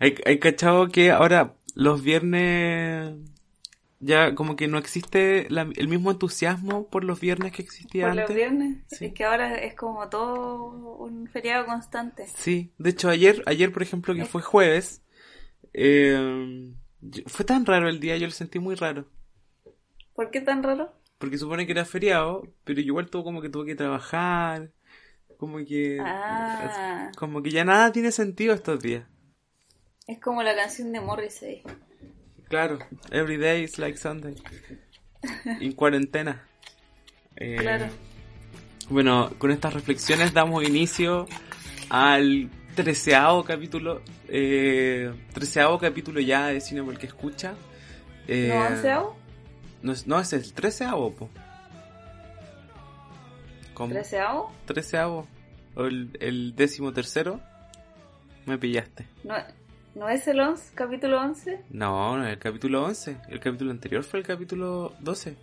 Hay, hay cachado que ahora los viernes ya como que no existe la- el mismo entusiasmo por los viernes que existía Por los antes. viernes. Sí. Es que ahora es como todo un feriado constante. Sí, de hecho ayer, ayer por ejemplo que fue jueves, eh, fue tan raro el día, yo lo sentí muy raro. ¿Por qué tan raro? Porque supone que era feriado, pero igual tuvo como que tuve que trabajar, como que, Ah. como que ya nada tiene sentido estos días. Es como la canción de Morrissey. Claro, every day is like Sunday. En cuarentena. Eh, Claro. Bueno, con estas reflexiones damos inicio al treceavo capítulo, eh, treceavo capítulo ya de Cine porque escucha. Eh, ¿No onceavo? No, es- no, es el treceavo, po. ¿Cómo? ¿Treceavo? Treceavo. O el, el décimo tercero. Me pillaste. ¿No, ¿No es el 11, capítulo 11? No, no es el capítulo 11. El capítulo anterior fue el capítulo 12.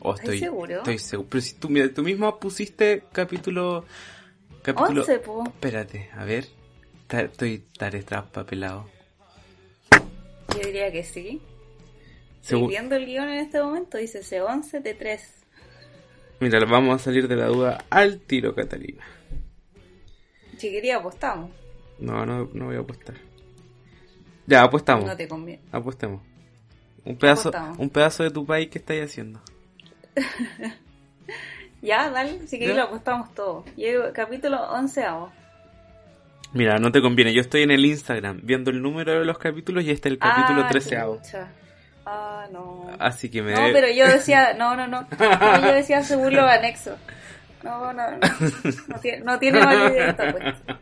Oh, ¿Estás estoy, seguro? Estoy seguro. Pero si tú, mira, tú mismo pusiste capítulo... Capítulo... 11, po. Espérate, a ver. Ta- Estoy estaré traspapelado. Yo diría que sí. Estoy viendo el guion en este momento, dice C11 de 3. Mira, vamos a salir de la duda al tiro, Catalina. Si quería apostamos. No, no, no voy a apostar. Ya, apostamos. No te conviene. Apostemos. Un pedazo, Apostamos. un pedazo de tu país que estáis haciendo. Ya, dale, si queréis lo apostamos todo. Llego, capítulo 11 Mira, no te conviene. Yo estoy en el Instagram viendo el número de los capítulos y este es el capítulo ah, 13 chucha. Ah, no. Así que me No, pero yo decía, no, no, no. No, yo decía según los anexos. No, no, no. No tiene, no tiene validez esta cuestión.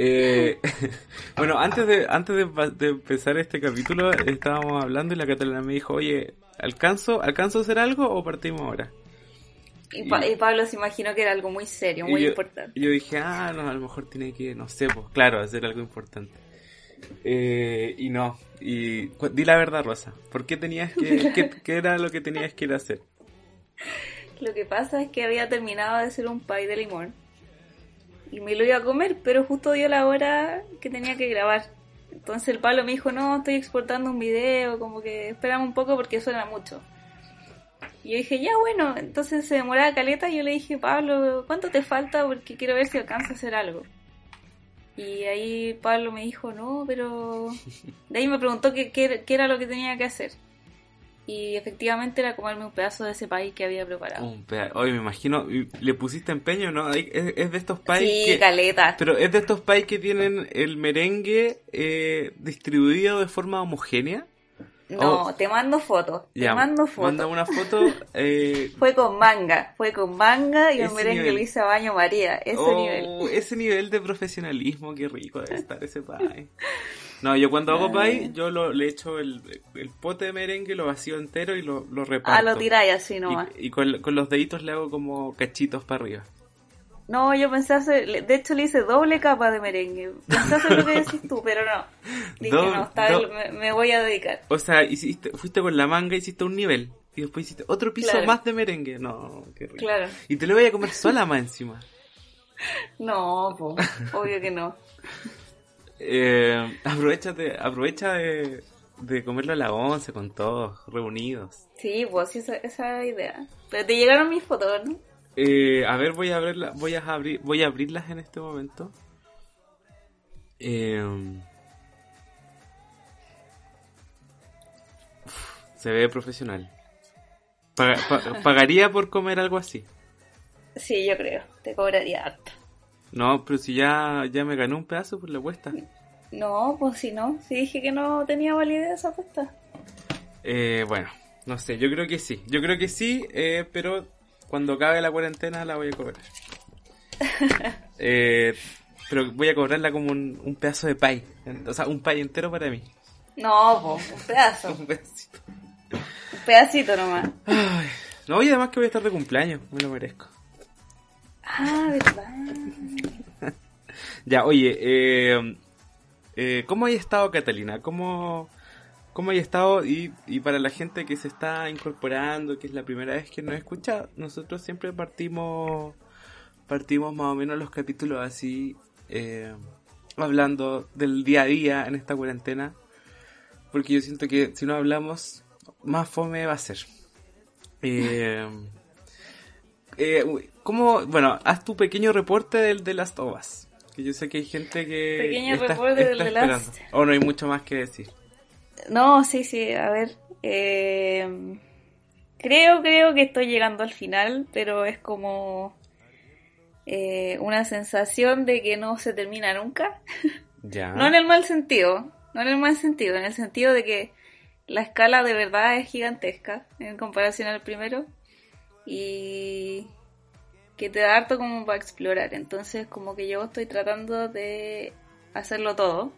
Eh, bueno, antes de antes de, empezar este capítulo estábamos hablando y la Catalina me dijo, oye, ¿alcanzo, ¿alcanzo a hacer algo o partimos ahora? Y, Pa- y Pablo se imaginó que era algo muy serio, muy yo, importante. y yo dije, ah, no, a lo mejor tiene que, no sé, pues claro, hacer algo importante. Eh, y no, y di la verdad, Rosa, ¿por qué tenías que, qué, qué era lo que tenías que ir a hacer? Lo que pasa es que había terminado de hacer un pie de limón. Y me lo iba a comer, pero justo dio la hora que tenía que grabar. Entonces el Pablo me dijo, no, estoy exportando un video, como que esperamos un poco porque suena mucho. Y yo dije, ya bueno, entonces se demoraba caleta y yo le dije, Pablo, ¿cuánto te falta? Porque quiero ver si alcanza a hacer algo. Y ahí Pablo me dijo, no, pero... De ahí me preguntó qué, qué- qué era lo que tenía que hacer. Y efectivamente era comerme un pedazo de ese país que había preparado. Un Oye, me imagino, le pusiste empeño, ¿no? Es, es de estos países Sí, que... caleta. Pero es de estos países que tienen el merengue eh, distribuido de forma homogénea. No, Oh. te mando fotos. Ya, te mando fotos. Manda una foto. eh, Fue con manga. Fue con manga y Ese merengue lo hice a baño María. Ese oh, nivel. Ese nivel de profesionalismo, qué rico debe estar ese pie. No, yo cuando hago pie, yo lo, le echo el, el pote de merengue, lo vacío entero y lo, lo reparto. Ah, lo tiráis así nomás. Y, y con, con los deditos le hago como cachitos para arriba. No, yo pensé hacer. De hecho, le hice doble capa de merengue. Pensé hacer lo que decís tú, pero no. Dije, Doble- no, está do- me, me voy a dedicar. O sea, hiciste, fuiste con la manga, hiciste un nivel. Y después hiciste otro piso Claro. más de merengue. No, qué rico. Claro. Y te lo voy a comer sola más encima. No, po, obvio que no. Eh, aprovechate, aprovecha de, de comerlo a la once con todos, reunidos. Sí, pues sí, esa, esa idea. Pero te llegaron mis fotos, ¿no? Eh, a ver, voy a abrirla, voy a abrir, voy a abrirlas en este momento. Eh, uf, se ve profesional. Paga- pa- pagaría por comer algo así. Sí, yo creo. Te cobraría harto. No, pero si ya, ya me gané un pedazo por la apuesta. No, pues si no. Si dije que no tenía validez esa apuesta. Eh, bueno, no sé, yo creo que sí. Yo creo que sí, eh, pero cuando acabe la cuarentena la voy a cobrar. Eh, pero voy a cobrarla como un, un pedazo de pay. O sea, un pay entero para mí. No, pues un pedazo. Un pedacito. Un pedacito nomás. Ay, no, y además que voy a estar de cumpleaños, me lo merezco. Ah, verdad. Ya, oye, eh, eh, ¿cómo hay estado Catalina? ¿Cómo, cómo hay estado? Y, y para la gente que se está incorporando, que es la primera vez que nos escucha, nosotros siempre partimos, partimos más o menos los capítulos así, eh, hablando del día a día en esta cuarentena. Porque yo siento que si no hablamos, más fome va a ser. Eh, eh, ¿Cómo? Bueno, haz tu pequeño reporte del de Last of Us. Que yo sé que hay gente que. Pequeño está, reporte está del esperando. Last. O no hay mucho más que decir. No, sí, sí, a ver. eh, creo, creo que estoy llegando al final, pero es como eh, una sensación de que no se termina nunca. Ya. No en el mal sentido, no en el mal sentido, en el sentido de que la escala de verdad es gigantesca en comparación al primero y que te da harto como para explorar. Entonces, como que yo estoy tratando de hacerlo todo.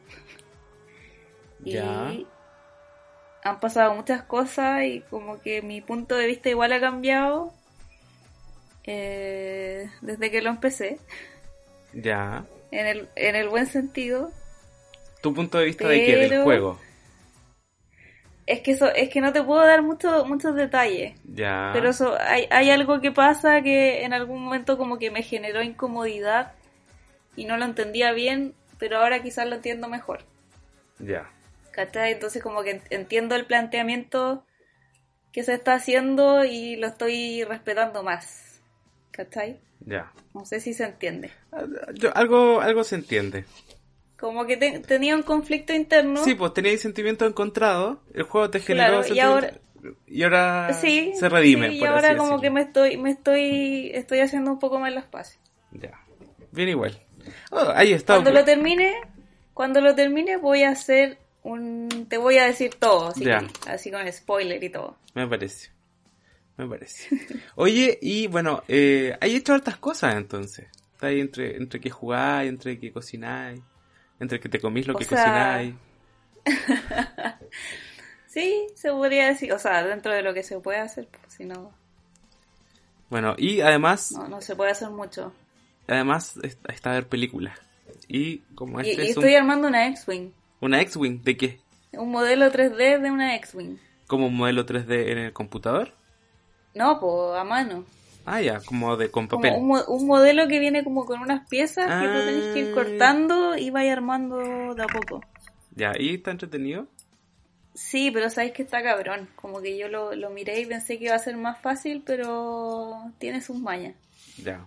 Y han pasado muchas cosas y como que mi punto de vista igual ha cambiado eh, desde que lo empecé, Ya. en el, en el buen sentido. ¿Tu punto de vista de qué? Del juego. Es que eso, es que no te puedo dar mucho, muchos detalles. Ya. Pero eso, hay, hay algo que pasa que en algún momento como que me generó incomodidad y no lo entendía bien, pero ahora quizás lo entiendo mejor. Ya. ¿Cachai? Entonces como que ent- entiendo el planteamiento que se está haciendo y lo estoy respetando más. ¿Cachai? Ya. No sé si se entiende. Ah, yo- algo, algo se entiende. Como que te- tenía un conflicto interno. Sí, pues teníais sentimientos encontrados. El juego te generó Claro, y ahora, Sí, se redime. sí, y ahora como decirlo. que me estoy, me estoy, estoy haciendo un poco más las paces. Ya. Bien igual. Oh, ahí está. Cuando lo termine, cuando lo termine voy a hacer un, te voy a decir todo, así, Ya. que- así con spoiler y todo. Me parece. Me parece. Oye, y bueno, eh, hay hecho hartas cosas entonces. Está ahí entre, entre que jugáis, entre que cocináis, entre que te comís lo O que sea, cocináis. Sí, se podría decir, o sea, dentro de lo que se puede hacer, pues, si no, Bueno, y además, no, no se puede hacer mucho. además es- está a ver películas. Y como Y, este y es un- estoy armando una X-Wing, una X-Wing, ¿de qué? un modelo 3D de una X-Wing. ¿Como un modelo 3D en el computador? No, pues a mano. Ah, ya, como de con Como papel. un, mo- un modelo que viene como con unas piezas que tú tenés que ir Ah. cortando y vaya armando de a poco. Ya, y está entretenido. Sí, pero sabes que está cabrón. Como que yo lo, lo miré y pensé que iba a ser más fácil, pero tiene sus mañas. Ya.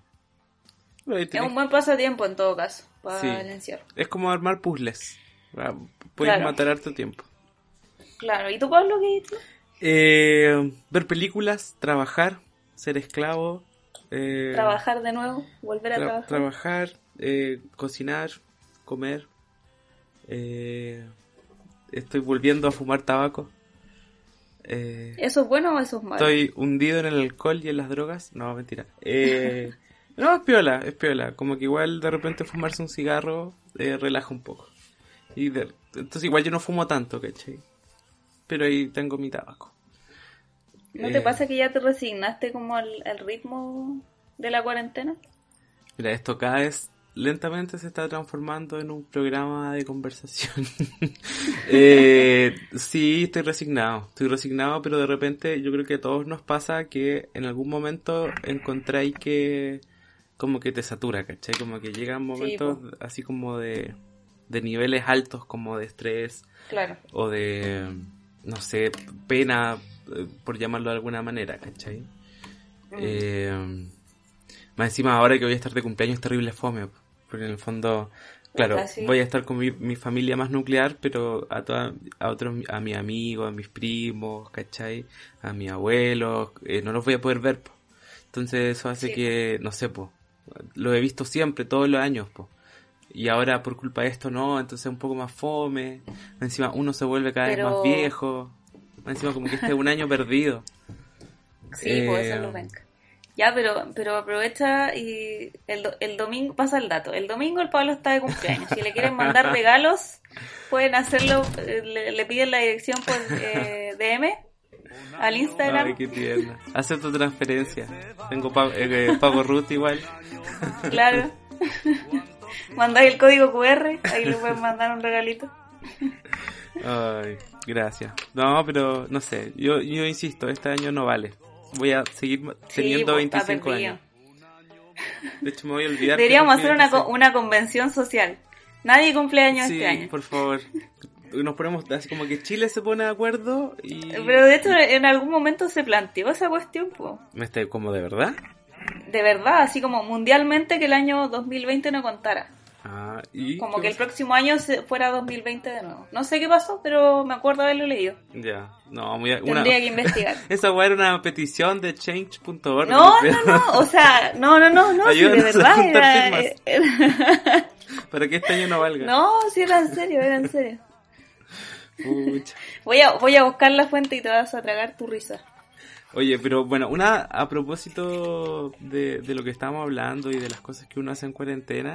Ahí Es tenés- un buen pasatiempo en todo caso, para Sí. el encierro. Es como armar puzzles. Ah, Puedes Claro. matar harto tiempo. Claro, ¿y tú Pablo qué dices? Eh, ver películas, trabajar, ser esclavo. eh, Trabajar de nuevo, volver a tra- trabajar. trabajar, eh, cocinar, comer. eh, estoy volviendo a fumar tabaco. Eh, ¿Eso es bueno o eso es malo? Estoy hundido en el alcohol y en las drogas. No, mentira. No, es piola, es piola. Como que igual de repente fumarse un cigarro relaja un poco. Y de- entonces igual yo no fumo tanto, ¿cachai? Pero ahí tengo mi tabaco. ¿No eh, te pasa que ya te resignaste como al, al ritmo de la cuarentena? Mira, esto cada vez lentamente se está transformando en un programa de conversación. eh, sí, estoy resignado, estoy resignado, pero de repente yo creo que a todos nos pasa que en algún momento encontráis que como que te satura, ¿cachai? Como que llegan momentos así como de, de niveles altos como de estrés Claro. o de, no sé, pena, eh, por llamarlo de alguna manera, ¿cachai? Mm. Eh, más encima ahora que voy a estar de cumpleaños terrible fome, porque en el fondo, claro, Ah, voy a estar con mi, mi familia más nuclear, pero a toda, a otros, a mis amigos, a mis primos, ¿cachai? A mis abuelos, eh, no los voy a poder ver, po. Entonces eso hace Sí. que, no sé, po, lo he visto siempre, todos los años, po. Y ahora por culpa de esto no, entonces un poco más fome. Encima uno se vuelve cada Pero- vez más viejo. Encima como que este es un año perdido. Sí, Eh, puede ser lo. Ya, pero, pero aprovecha y el, el domingo, pasa el dato, el domingo el Pablo está de cumpleaños. Si le quieren mandar regalos, pueden hacerlo, eh, le, le piden la dirección por eh, DM al Instagram. Ay, qué tierna. Acepto transferencia. Tengo pago, eh, pago root igual. Claro. Mandáis el código QR, ahí le pueden mandar un regalito. Ay, gracias. No, pero no sé. Yo, yo insisto, este año no vale. Voy a seguir teniendo pues, está 25 perdido. años. De hecho, me voy a olvidar. Deberíamos hacer una, co- 26. una convención social. Nadie cumpleaños Sí, este año. por favor. Nos ponemos así como que Chile se pone de acuerdo y... Pero de hecho, en algún momento se planteó esa cuestión, po. ¿Me está como de verdad? De verdad, así como mundialmente que el año 2020 no contara. Ah, y... Como que el próximo año fuera 2020 de nuevo. No sé qué pasó, pero me acuerdo haberlo leído. Ya, no, muy... Una... Tendría que investigar. Esa era una petición de change.org. No, no, no, o sea, no, no, no, no, si de verdad era, era- Para que este año no valga. No, si era en serio, era en serio. Pucha. Voy a, voy a buscar la fuente y te vas a tragar tu risa. Oye, pero bueno, una a propósito de, de lo que estábamos hablando y de las cosas que uno hace en cuarentena,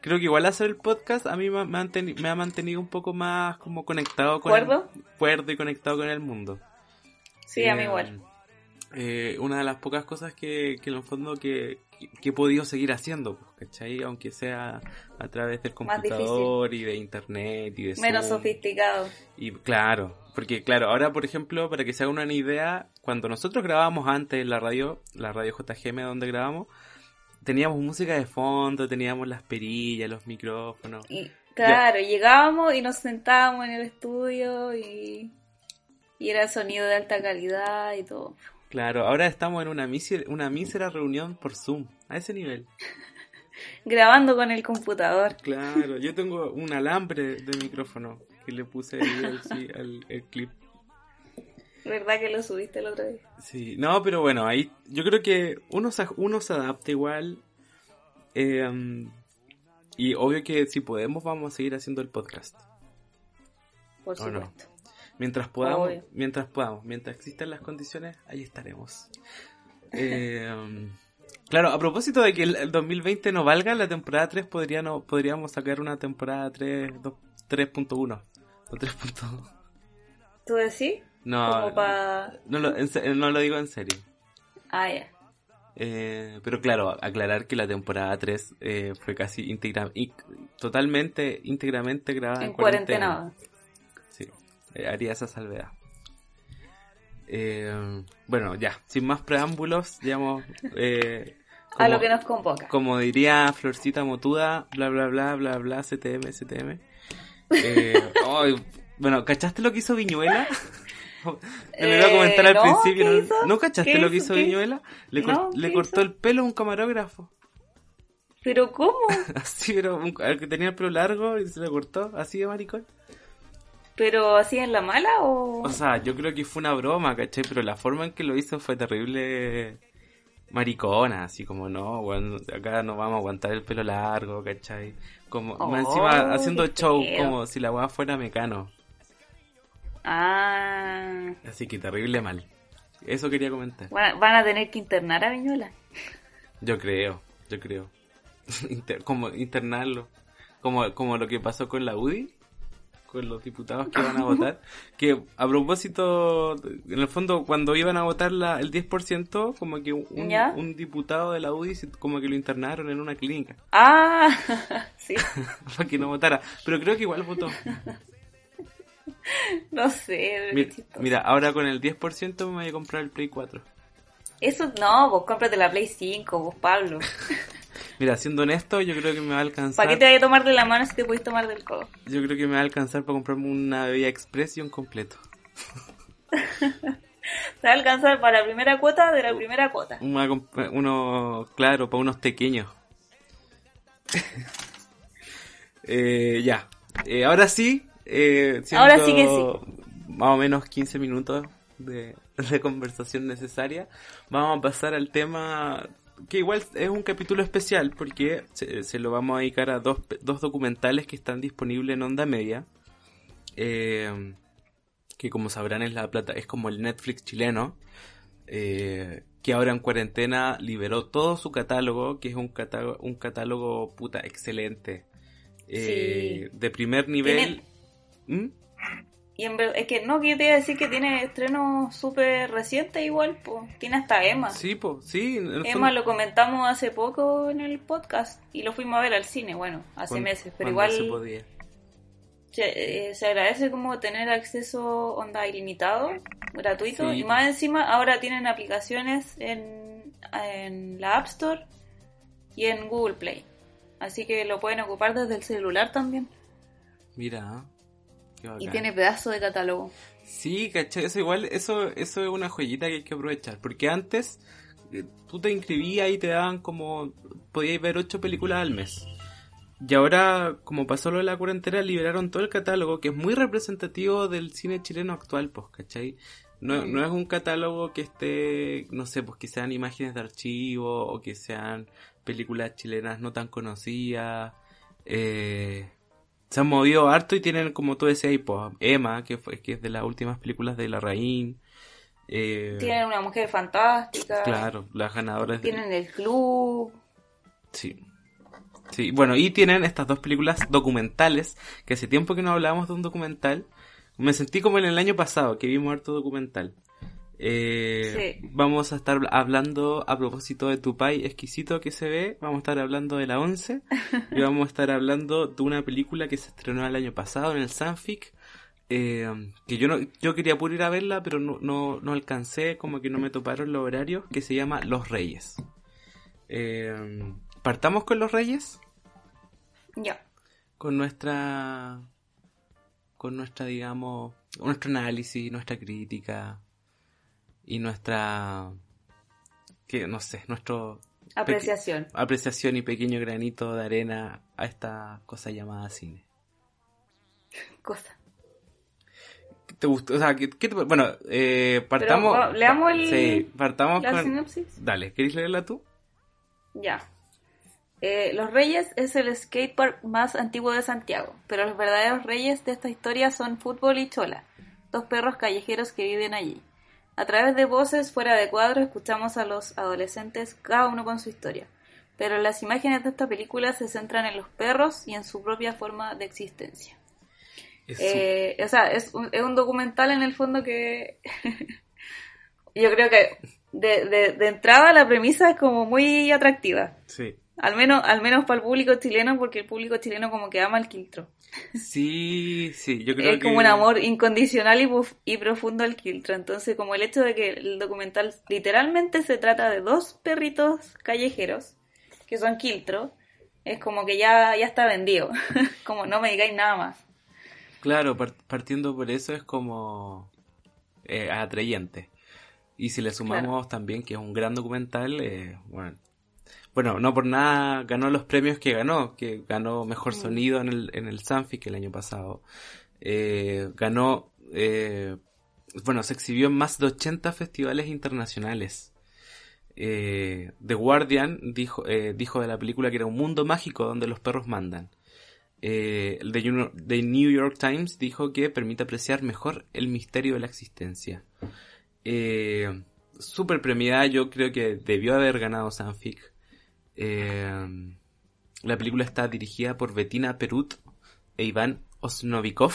creo que igual hacer el podcast a mí me, me ha mantenido un poco más como conectado con ¿Cuerdo? el, cuerdo y conectado con el mundo. Sí, a mí Eh, igual. eh, una de las pocas cosas que, que en el fondo que, que he podido seguir haciendo, pues, ¿cachai? Aunque sea a través del computador y de internet y de Menos Zoom. sofisticado. Y claro, porque claro, ahora por ejemplo, para que se hagan una idea, cuando nosotros grabábamos antes en la radio, la radio JGM donde grabamos, teníamos música de fondo, teníamos las perillas, los micrófonos. Y claro, llegábamos y nos sentábamos en el estudio y, y era sonido de alta calidad y todo. Claro, ahora estamos en una mísera, una mísera reunión por Zoom, a ese nivel. Grabando con el computador. Claro, yo tengo un alambre de micrófono que le puse ahí al, sí, al- el clip. ¿Verdad que lo subiste el otro día? Sí, no, pero bueno, ahí yo creo que uno se, uno se adapta igual. eh, y obvio que si podemos vamos a seguir haciendo el podcast. Por supuesto. Mientras podamos, Obvio. mientras podamos, mientras existan las condiciones, ahí estaremos. Eh, claro, a propósito de que el, el 2020 no valga, la temporada 3 podría no, podríamos sacar una temporada 3, dos- 3.1 o 3.2. ¿Tú decís? No, pa... no, lo, en se- no lo digo en serio. Ah, ya. Eh, pero claro, aclarar que la temporada 3 eh, fue casi íntegra, totalmente, íntegramente grabada en, En cuarentena. Sí, eh, haría esa salvedad. Eh, bueno, ya, sin más preámbulos, digamos, eh, A lo que nos convoca. como diría Florcita Motuda, bla bla bla bla bla, CTM, CTM. Eh, ay, bueno, ¿cachaste lo que hizo Viñuela? Me lo iba a comentar Eh, al no, principio. ¿qué ¿no, hizo? ¿no cachaste ¿Qué lo que hizo? Viñuela? Le, cor- le ¿qué cortó hizo? el pelo a un camarógrafo. ¿Pero cómo? Así, pero un- al que tenía el pelo largo y se le cortó, así de maricón. ¿Pero así en la mala o...? O sea, yo creo que fue una broma, ¿cachai? Pero la forma en que lo hizo fue terrible maricona, así como no, bueno, acá no vamos a aguantar el pelo largo, ¿cachai? Como Oh, más encima haciendo qué show feo. como si la weá fuera mecano. Ah... Así que terrible mal. Eso quería comentar. Van a tener que internar a Viñuela. Yo creo, yo creo. Inter- como internarlo. Como, como lo que pasó con la UDI, con los diputados que van a votar. Que a propósito, en el fondo, cuando iban a votar la, el 10%, como que un, un diputado de la UDI como que lo internaron en una clínica Ah, sí. para que no votara. Pero creo que igual votó. No sé, pero Mi- qué chistoso. Mira, ahora con el 10% me voy a comprar el Play 4. Eso no, vos cómprate la Play 5, vos Pablo. Mira, siendo honesto, yo creo que me va a alcanzar. ¿Para qué te voy a tomar de la mano si te puedes tomar del codo? Yo creo que me va a alcanzar para comprarme una bebida express y un completo. Te va a alcanzar para la primera cuota de la primera cuota. Una uno, claro, para unos pequeños. Eh, ya. Eh, ahora sí. Eh, Ahora sí que sí. Más o menos 15 minutos de, de conversación necesaria. Vamos a pasar al tema que igual es un capítulo especial porque se, se lo vamos a dedicar a dos, dos documentales que están disponibles en Onda Media. Eh, que como sabrán es la plata, es como el Netflix chileno. eh, que ahora en cuarentena liberó todo su catálogo, que es un catálogo, un catálogo puta excelente. Eh, De primer nivel. ¿Mm? Y en verdad, es que no, que te iba a decir que tiene estrenos súper recientes igual, pues. Tiene hasta Emma. Sí, pues, sí. Emma lo comentamos hace poco en el podcast y lo fuimos a ver al cine, bueno, hace cuando- meses, pero igual se podía. se, eh, se agradece como tener acceso onda ilimitado, gratuito, Sí. y más encima ahora tienen aplicaciones en, en la App Store y en Google Play. Así que lo pueden ocupar desde el celular también. Mira. Y tiene pedazo de catálogo. Sí, ¿cachai? Eso igual, eso, eso es una joyita que hay que aprovechar. Porque antes eh, tú te inscribías y te daban como, podías ver ocho películas al mes. Y ahora, como pasó lo de la cuarentena, liberaron todo el catálogo, que es muy representativo del cine chileno actual, pues, ¿cachai? No, Mm. no es un catálogo que esté, no sé, pues que sean imágenes de archivo o que sean películas chilenas no tan conocidas. Eh, se han movido harto y tienen, como tú decías, ahí, pues, Emma, que, fue, que es de las últimas películas de La Raín. Eh, Tienen una mujer fantástica. claro, las ganadoras de... Tienen el club. Sí. Sí, bueno, y tienen estas dos películas documentales, que hace tiempo que no hablábamos de un documental. Me sentí como en el año pasado, que vimos harto documental. Eh, Sí. Vamos a estar hablando a propósito de Tupai exquisito que se ve, vamos a estar hablando de la 11 y vamos a estar hablando de una película que se estrenó el año pasado en el Sanfic, eh, que yo no yo quería puro ir a verla, pero no, no, no alcancé, como que no me toparon los horarios, que se llama Los Reyes. Eh, ¿Partamos con Los Reyes? Ya. Con nuestra con nuestra, digamos, nuestro análisis, nuestra crítica y nuestra, que no sé, nuestro Apreciación. apreciación y pequeño granito de arena a esta cosa llamada cine. Cosa. ¿Qué ¿Te gustó? O sea, ¿qué, qué te- bueno, eh, partamos. Pero, ¿leamos el- Sí, partamos La con. sinopsis. Dale, ¿querés leerla tú? Ya. Eh, los Reyes es el skatepark más antiguo de Santiago, pero los verdaderos reyes de esta historia son Fútbol y Chola, dos perros callejeros que viven allí. A través de voces fuera de cuadro escuchamos a los adolescentes, cada uno con su historia, pero las imágenes de esta película se centran en los perros y en su propia forma de existencia. Es Eh, o sea, es un, es un documental en el fondo que yo creo que de, de, de entrada la premisa es como muy atractiva. Sí. Al menos, al menos para el público chileno, porque el público chileno como que ama el quiltro. Sí, sí, yo creo Es que. como un amor incondicional y, profundo al quiltro. Entonces, como el hecho de que el documental literalmente se trata de dos perritos callejeros, que son quiltro, es como que ya, ya está vendido. como no me digáis nada más. Claro, par- partiendo por eso es como eh, atrayente. Y si le sumamos también que es un gran documental, eh, bueno, bueno, no por nada ganó los premios que ganó, que ganó mejor Mm. sonido en el, en el Sanfic el año pasado. Eh, ganó, eh, bueno, se exhibió en más de 80 festivales internacionales. Eh, The Guardian dijo, eh, dijo de la película que era un mundo mágico donde los perros mandan. El The New York Times dijo que permite apreciar mejor el misterio de la existencia. Eh, super premiada, yo creo que debió haber ganado Sanfic. Eh, la película está dirigida por Bettina Perut e Iván Osnovikov,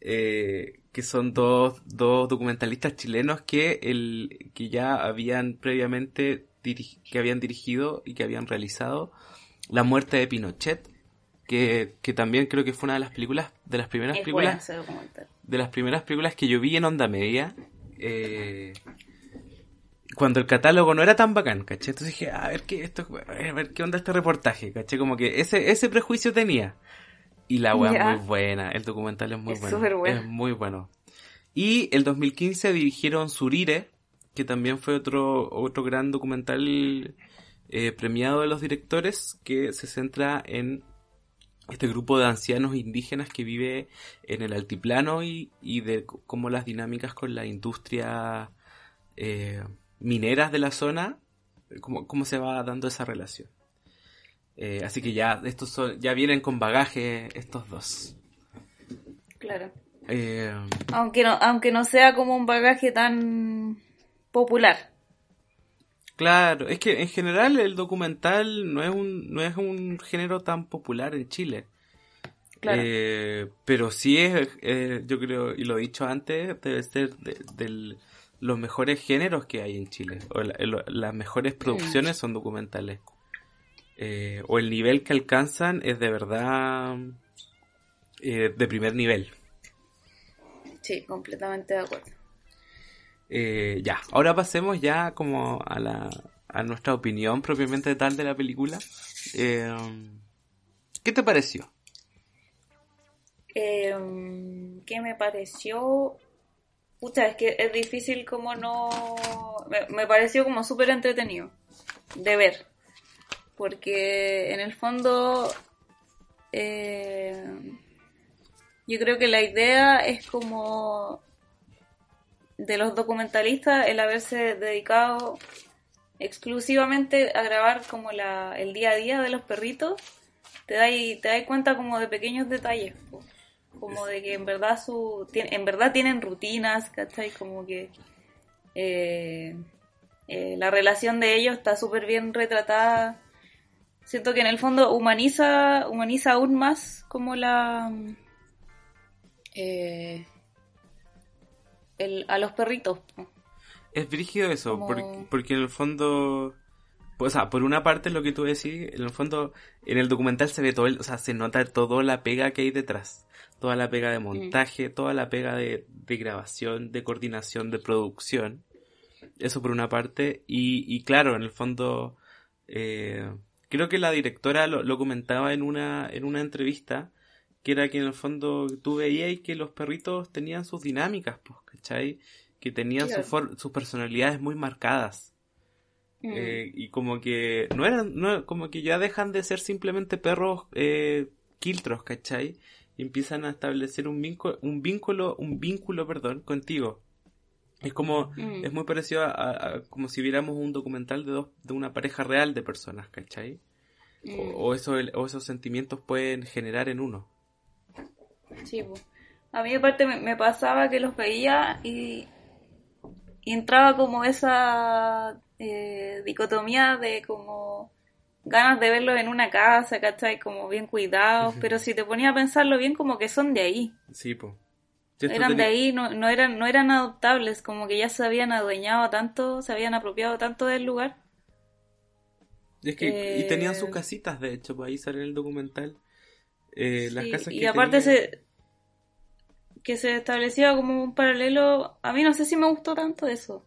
eh, que son dos, dos documentalistas chilenos que, el, que ya habían previamente que habían dirigido y que habían realizado La muerte de Pinochet, que, que también creo que fue una de las películas, de las primeras Es películas de las primeras películas que yo vi en onda media. eh, cuando el catálogo no era tan bacán, ¿caché? Entonces dije, a ver qué esto, a ver qué onda este reportaje, ¿caché? Como que ese, ese prejuicio tenía. Y la weá es muy buena, el documental es muy Es bueno. bueno. Es muy bueno. Y el 2015 dirigieron Surire, que también fue otro, otro gran documental eh, premiado de los directores, que se centra en este grupo de ancianos indígenas que vive en el altiplano y, y de cómo las dinámicas con la industria eh, mineras de la zona, eh, cómo, cómo se va dando esa relación. Eh, así que ya estos son, ya vienen con bagaje estos dos. Claro. Eh, Aunque no, aunque no sea como un bagaje tan popular. claro, es que en general el documental no es un, no es un género tan popular en Chile. Claro. Eh, pero sí es, eh, yo creo, y lo he dicho antes, debe ser de, del- los mejores géneros que hay en Chile. O la- las mejores producciones son documentales. Eh, o el nivel que alcanzan es de verdad eh, de primer nivel. Sí, completamente de acuerdo. Eh, ya, ahora pasemos ya como a la a nuestra opinión propiamente tal de la película. Eh, ¿Qué te pareció? Eh, ¿Qué me pareció? Pucha, es que es difícil como no... Me, pareció como súper entretenido de ver. Porque en el fondo... eh, yo creo que la idea es como de los documentalistas el haberse dedicado exclusivamente a grabar como la, el día a día de los perritos, te das te das cuenta como de pequeños detalles. Como de que en verdad su en verdad tienen rutinas, ¿cachai? Como que eh, eh, la relación de ellos está súper bien retratada. Siento que en el fondo humaniza, humaniza aún más como la eh, el, a los perritos. Es brígido eso, Como- porque, porque en el fondo, o sea, por una parte lo que tú decís, en el fondo, en el documental se ve todo, el- o sea, se nota toda la pega que hay detrás, toda la pega de montaje, toda la pega de, de grabación, de coordinación, de producción, eso por una parte, y, y claro, en el fondo, eh, creo que la directora lo, lo comentaba en una, en una entrevista, que era que en el fondo tú veías que los perritos tenían sus dinámicas, pues, ¿cachai? Que tenían su for- sus personalidades muy marcadas. Mm. Eh, y como que no eran, no, como que ya dejan de ser simplemente perros eh, quiltros, ¿cachai? Y empiezan a establecer un vínculo, un vínculo, un vínculo, perdón, contigo. Es como, Mm. es muy parecido a, a- a como si viéramos un documental de dos, de una pareja real de personas, ¿cachai? Mm. O, o eso, o esos sentimientos pueden generar en uno. Sí. A mí aparte me, me pasaba que los veía y, y entraba como esa eh, dicotomía de como ganas de verlos en una casa, ¿cachai? Como bien cuidados, pero si te ponías a pensarlo bien como que son de ahí. Sí, esto Eran de ahí, no, no eran, no eran adoptables, como que ya se habían adueñado tanto, se habían apropiado tanto del lugar. Es que, y tenían sus Eh, casitas, de hecho, pues ahí sale en el documental. Eh, las Sí, casas y que aparte tenían- se que se establecía como un paralelo, a mí no sé si me gustó tanto eso.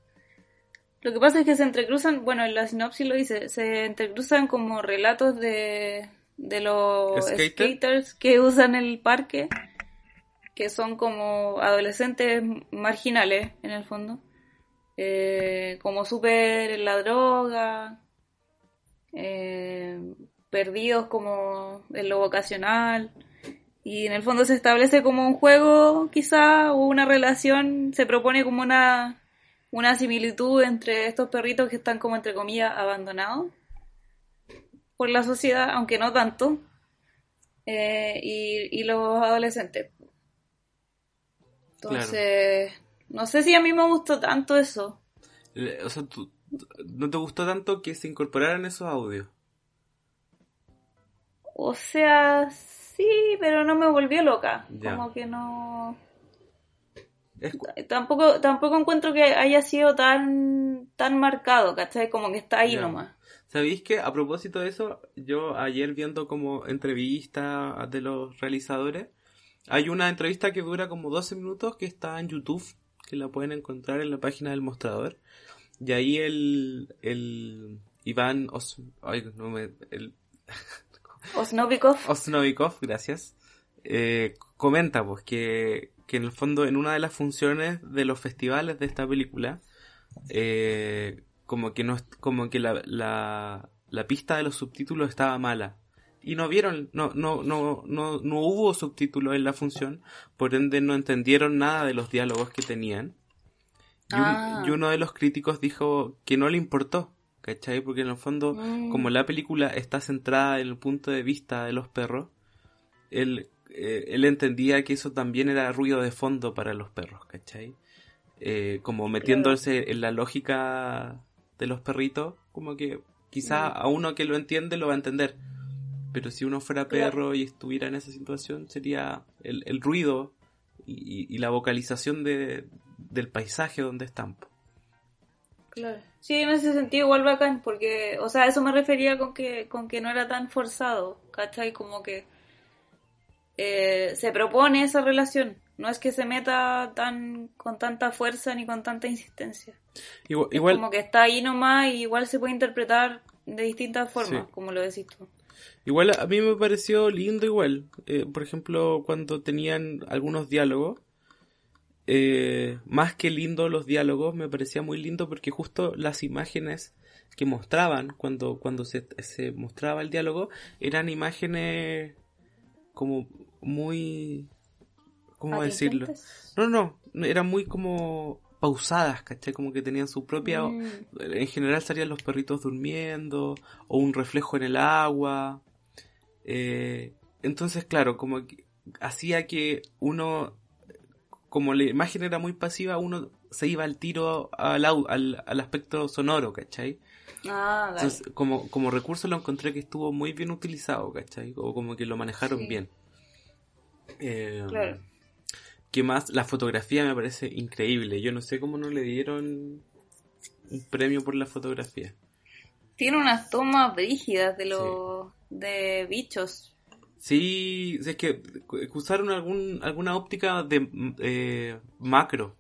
Lo que pasa es que se entrecruzan, bueno, en la sinopsis lo dice, se entrecruzan como relatos de, de los Skater. skaters que usan el parque, que son como adolescentes marginales en el fondo, eh, como súper en la droga, eh, perdidos como en lo vocacional. Y en el fondo se establece como un juego, quizá, o una relación, se propone como una, una similitud entre estos perritos que están como entre comillas abandonados por la sociedad, aunque no tanto, eh, y, y los adolescentes. Entonces, no sé si a mí me gustó tanto eso. O sea, tú- ¿no te gustó tanto que se incorporaran esos audios? O sea, sí, pero no me volvió loca. Ya. Como que no... Es Tampoco, tampoco encuentro que haya sido tan, tan marcado, ¿cachai? Como que está ahí nomás. ¿Sabéis que a propósito de eso, yo ayer viendo como entrevista de los realizadores, hay una entrevista que dura como 12 minutos que está en YouTube, que la pueden encontrar en la página del mostrador. Y ahí el, el Iván Os, ay, no me- el Osnovikov. Osnovikov, gracias, eh, comenta pues que, que en el fondo en una de las funciones de los festivales de esta película, eh, como que no como que la, la, la pista de los subtítulos estaba mala. Y no vieron, no, no, no, no, no hubo subtítulos en la función, por ende no entendieron nada de los diálogos que tenían. Y, un- Ah. y uno de los críticos dijo que no le importó, ¿cachai? Porque en el fondo Mm. como la película está centrada en el punto de vista de los perros, él, eh, él entendía que eso también era ruido de fondo para los perros, ¿cachai? Eh, como metiéndose en la lógica de los perritos, como que quizá a uno que lo entiende lo va a entender. Pero si uno fuera Claro. perro y estuviera en esa situación, sería el, el ruido y, y la vocalización de, del paisaje donde están. Claro. Sí, en ese sentido igual bacán, porque, o sea, eso me refería con que, con que no era tan forzado, ¿cachai? Como que eh, se propone esa relación, no es que se meta tan con tanta fuerza ni con tanta insistencia. Igual, Es como que está ahí nomás y igual se puede interpretar de distintas formas, Sí. como lo decís tú. Igual a mí me pareció lindo igual. Eh, por ejemplo, cuando tenían algunos diálogos. Eh, más que lindo los diálogos, me parecía muy lindo porque justo las imágenes que mostraban cuando, cuando se, se mostraba el diálogo eran imágenes como muy... ¿Cómo decirlo? No, no, eran muy como pausadas, ¿cachai? Como que tenían su propia... Mm. En general salían los perritos durmiendo o un reflejo en el agua. Eh, entonces, claro, como que hacía que uno, como la imagen era muy pasiva, uno se iba al tiro al, al, al aspecto sonoro, ¿cachai? Ah. Entonces, como, como recurso lo encontré que estuvo muy bien utilizado, ¿cachai? O como que lo manejaron Sí. bien. Eh, Claro. ¿Qué más? La fotografía me parece increíble. Yo no sé cómo no le dieron un premio por la fotografía. Tiene unas tomas brígidas de los de bichos. Sí, es que usaron algún, alguna óptica de eh, macro,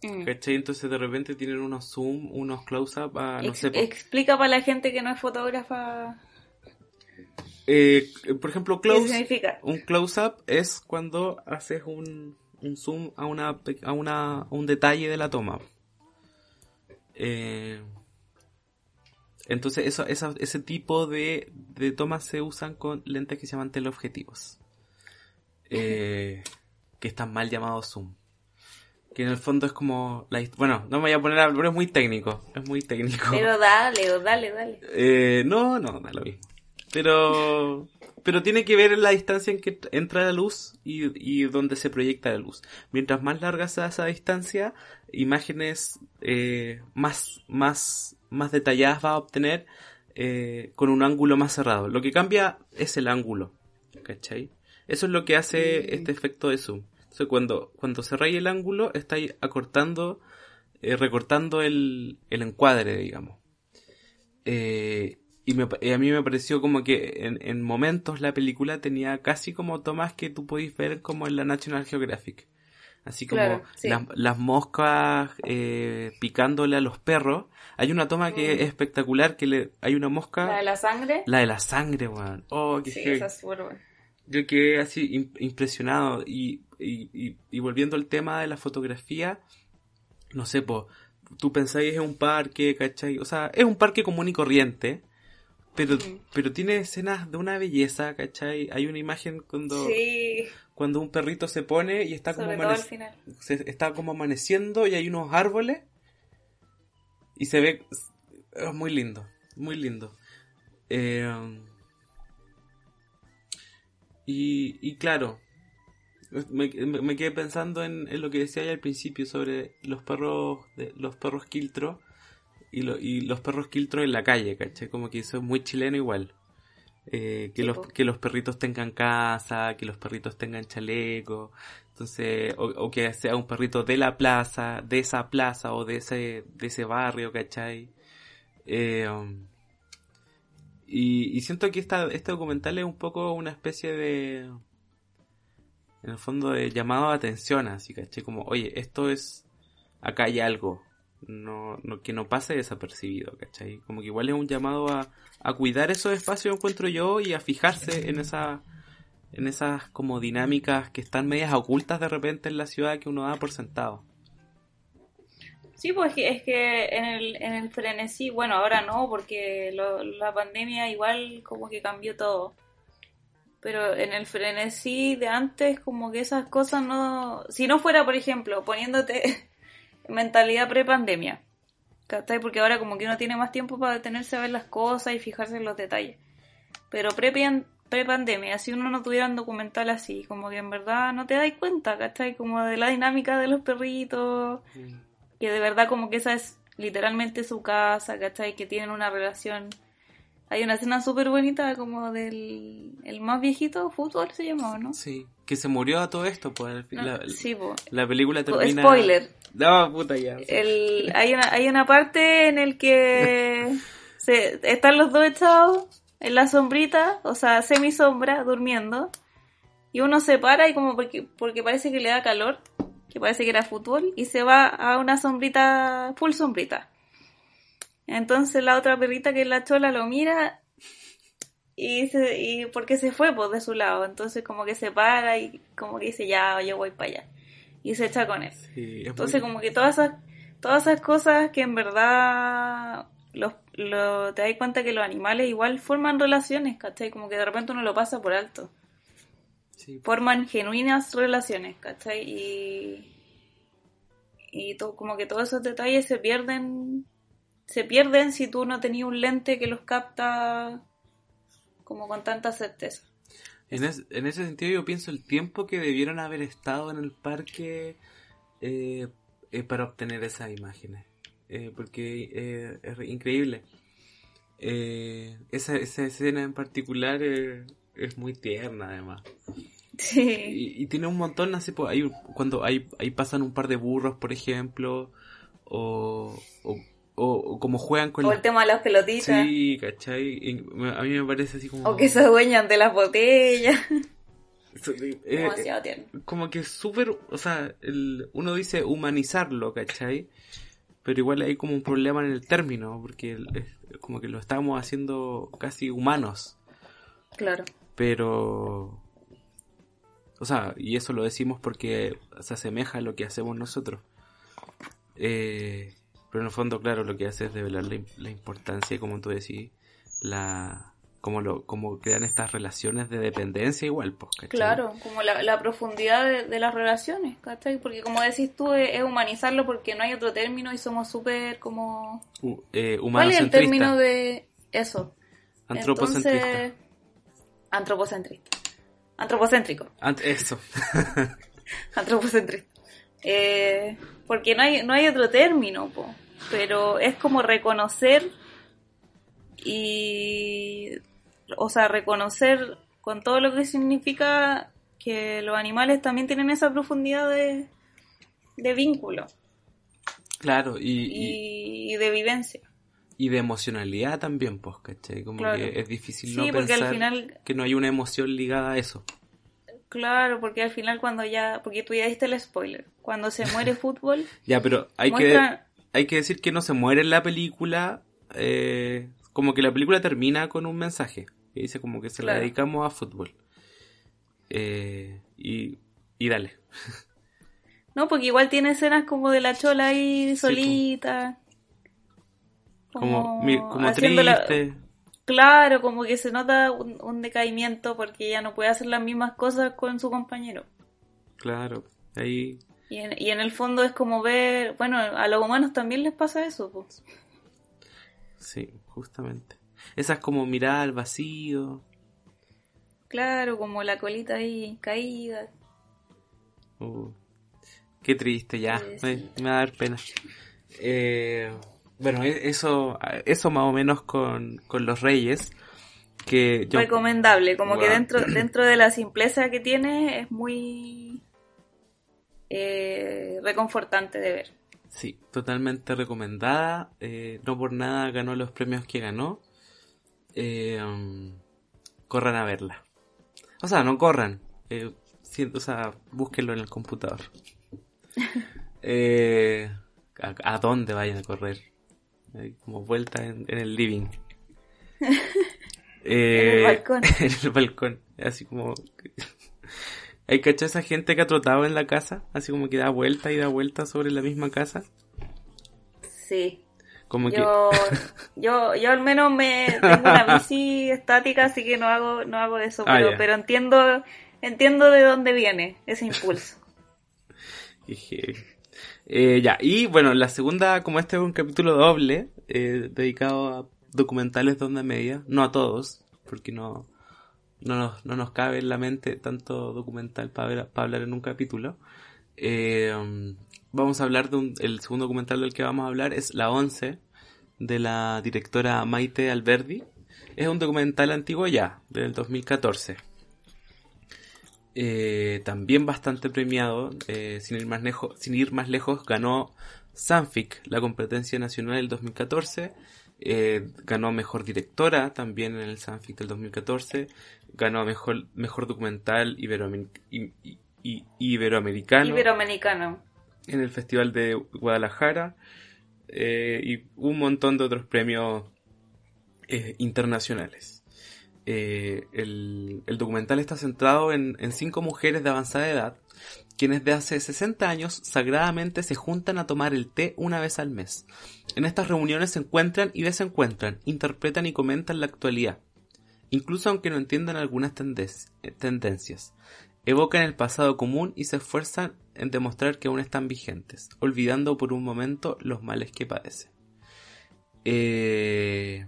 Mm. ¿cachai? Entonces de repente tienen unos zoom, unos close-up, a, no Ex- sé, Explica para la gente que no es fotógrafa eh, por ejemplo, qué close, significa. un close-up es cuando haces un, un zoom a, una, a, una, a un detalle de la toma. Eh, entonces eso, esa- ese tipo de, de tomas se usan con lentes que se llaman teleobjetivos. Eh, que están mal llamados zoom. Que en el fondo es como... La, bueno, no me voy a poner a... Pero es muy técnico. Es muy técnico. Pero dale, dale, dale. Eh, no, no, da lo mismo. Pero, pero tiene que ver en la distancia en que entra la luz y, y donde se proyecta la luz. Mientras más larga sea esa distancia, imágenes eh, más, más, más detalladas va a obtener eh, con un ángulo más cerrado. Lo que cambia es el ángulo, ¿cachai? Eso es lo que hace este efecto de zoom. Entonces, cuando, cuando cerráis el ángulo, estáis acortando, eh, recortando el, el encuadre, digamos. Eh, y me y a mí me pareció como que en, en momentos la película tenía casi como tomas que tú podéis ver como en la National Geographic. Así como Claro, sí. las, las moscas eh, picándole a los perros. Hay una toma que Mm. es espectacular, que le, hay una mosca, La de la sangre. la de la sangre, weón. Oh, qué Sí, esa es buena. Yo quedé así im- impresionado y, y, y, y volviendo al tema de la fotografía, no sé, po, tú pensáis es un parque, ¿cachai? O sea, es un parque común y corriente, pero, Mm. pero tiene escenas de una belleza, ¿cachai? Hay una imagen cuando, Sí, cuando un perrito se pone y está como, sobre final. se- está como amaneciendo y hay unos árboles y se ve es muy lindo, muy lindo. Eh, y, y claro, me, me- me quedé pensando en, en lo que decía ya al principio sobre los perros de, los perros quiltro y, lo- y los perros quiltro en la calle, ¿cachai? Como que eso es muy chileno igual. Eh, que, los, que los perritos tengan casa, que los perritos tengan chaleco, entonces, o, o que sea un perrito de la plaza, de esa plaza o de ese, de ese barrio, ¿cachai? Eh, um, y, y siento que esta, este documental es un poco una especie de, en el fondo, de llamado de atención, así, ¿cachai? Como, oye, esto es, acá hay algo, no, no, que no pase desapercibido, ¿cachai? Como que igual es un llamado a, a cuidar esos espacios, encuentro yo, y a fijarse en esa, en esas como dinámicas que están medias ocultas de repente en la ciudad que uno da por sentado. Sí, pues es que en el, en el frenesí, bueno, ahora no, porque lo- la pandemia igual como que cambió todo. Pero en el frenesí de antes, como que esas cosas no... Si no fuera, por ejemplo, poniéndote mentalidad pre-pandemia, ¿cachai? Porque ahora como que uno tiene más tiempo para detenerse a ver las cosas y fijarse en los detalles. Pero pre- pre-pandemia, si uno no tuviera un documental así, como que en verdad no te das cuenta, ¿cachai? Como de la dinámica de los perritos que de verdad como que esa es literalmente su casa, ¿cachai? Que tienen una relación. Hay una escena súper bonita como del el más viejito, fútbol se llamaba, ¿no? Sí, que se murió a todo esto, pues No, la, sí, la película termina... Spoiler. No, puta ya. El, hay, una, hay una parte en el que se, están los dos echados en la sombrita, o sea, semi sombra, durmiendo. Y uno se para y como porque, porque parece que le da calor, que parece que era fútbol, y se va a una sombrita, full sombrita. Entonces la otra perrita que es la chola lo mira y, se, y porque se fue pues de su lado, entonces como que se para y como que dice ya yo voy para allá y se echa con él. Sí, Entonces como que todas esas, todas esas cosas que en verdad los, lo- te das cuenta que los animales igual forman relaciones, ¿cachai? Como que de repente uno lo pasa por alto. sí, Forman genuinas relaciones, ¿cachai? Y, y to- como que todos esos detalles se pierden se pierden si tú no tenías un lente que los capta como con tanta certeza. En, es- en ese sentido yo pienso el tiempo que debieron haber estado en el parque eh, eh, para obtener esas imágenes. Eh, porque eh, es re- increíble. Esa, esa escena en particular es muy tierna además. Sí, Y, y tiene un montón, así, pues, hay, cuando hay, ahí pasan un par de burros, por ejemplo, o, o, o- o como juegan con o el tema de las pelotitas, Sí, ¿cachai? A mí me parece así como... o que se adueñan de las botellas, Eh, eh, demasiado tierno. como que súper, o sea, el, uno dice humanizarlo, ¿cachai? Pero igual hay como un problema en el término, porque es como que lo estamos haciendo casi humanos, Claro. pero... O sea, y eso lo decimos porque se asemeja a lo que hacemos nosotros. Eh, pero en el fondo, claro, lo que hace es revelar la, la importancia como tú decís, la... Como, lo, como crean estas relaciones de dependencia igual, pues, ¿cachai? Claro, como la, la profundidad de, de las relaciones, ¿cachai? Porque como decís tú, es, es humanizarlo porque no hay otro término y somos súper como... U- eh, ¿Cuál es el término de eso? antropocentrista. Entonces, antropocentrista. Antropocéntrico. Ant- eso. Antropocentrista. Eh, porque no hay, no hay otro término, po. pero es como reconocer y, o sea, reconocer con todo lo que significa que los animales también tienen esa profundidad de, de vínculo claro, y, y, y, de vivencia. y de emocionalidad también, pues, ¿cachai? Como Claro. que es difícil Sí, no al pensar final- que no hay una emoción ligada a eso. Claro, porque al final cuando ya, porque tú ya diste el spoiler, cuando se muere fútbol, Ya, pero hay, que, hay que decir que no se muere en la película, eh, como que la película termina con un mensaje, que dice como que se la dedicamos a fútbol. Eh, y, y dale. No, porque igual tiene escenas como de la chola ahí solita. Como, mi- como haciéndola- triste. Claro, como que se nota un, un decaimiento porque ella no puede hacer las mismas cosas con su compañero. Claro, ahí Y en, y en el fondo es como ver, bueno, a los humanos también les pasa eso. pues. Sí, justamente. Esa es como mirar al vacío. Claro, como la colita ahí caída. Uh, qué triste ya. Sí, Me, me va a dar pena. Eh, bueno, e- eso, eso más o menos con, con los reyes. Que yo, Recomendable, como que dentro, dentro de la simpleza que tiene es muy eh, reconfortante de ver. sí, totalmente recomendada. Eh, no por nada ganó los premios que ganó. Eh, um, corran a verla. O sea, no corran. Eh, si- o sea, búsquenlo en el computador. Eh, ¿a, a dónde vayan a correr? Ahí como vuelta en, en el living. Eh, En el balcón. en el balcón. Así como... ¿Hay cacho esa gente que ha trotado en la casa? Así como que da vuelta y da vuelta sobre la misma casa. Sí. Como que... Yo, yo, yo al menos me tengo una bici estática, así que no hago, no hago eso, Ah, pero, pero entiendo, entiendo de dónde viene ese impulso. Eh, ya, y bueno, la segunda, como este es un capítulo doble, eh, dedicado a documentales de onda media, no a todos, porque no, no, nos, no nos cabe en la mente tanto documental para, para hablar en un capítulo. Eh, um, vamos a hablar de un, el segundo documental del que vamos a hablar, es La Once, de la directora Maite Alberdi. Es un documental antiguo ya, del 2014. Eh, también bastante premiado, eh, sin, ir más lejos, sin ir más lejos, ganó Sanfic, la competencia nacional del 2014, eh, ganó mejor directora también en el Sanfic del 2014, ganó mejor, mejor documental iberoamer- i- i- i- iberoamericano Iberoamericano. en el Festival de Guadalajara eh, y un montón de otros premios eh, internacionales. Eh, el, documental está centrado en, cinco mujeres de avanzada edad, quienes de hace 60 años sagradamente se juntan a tomar el té una vez al mes. En estas reuniones se encuentran y desencuentran, interpretan y comentan la actualidad, incluso aunque no entiendan algunas eh, tendencias. Evocan el pasado común y se esfuerzan en demostrar que aún están vigentes, olvidando por un momento los males que padecen. Eh,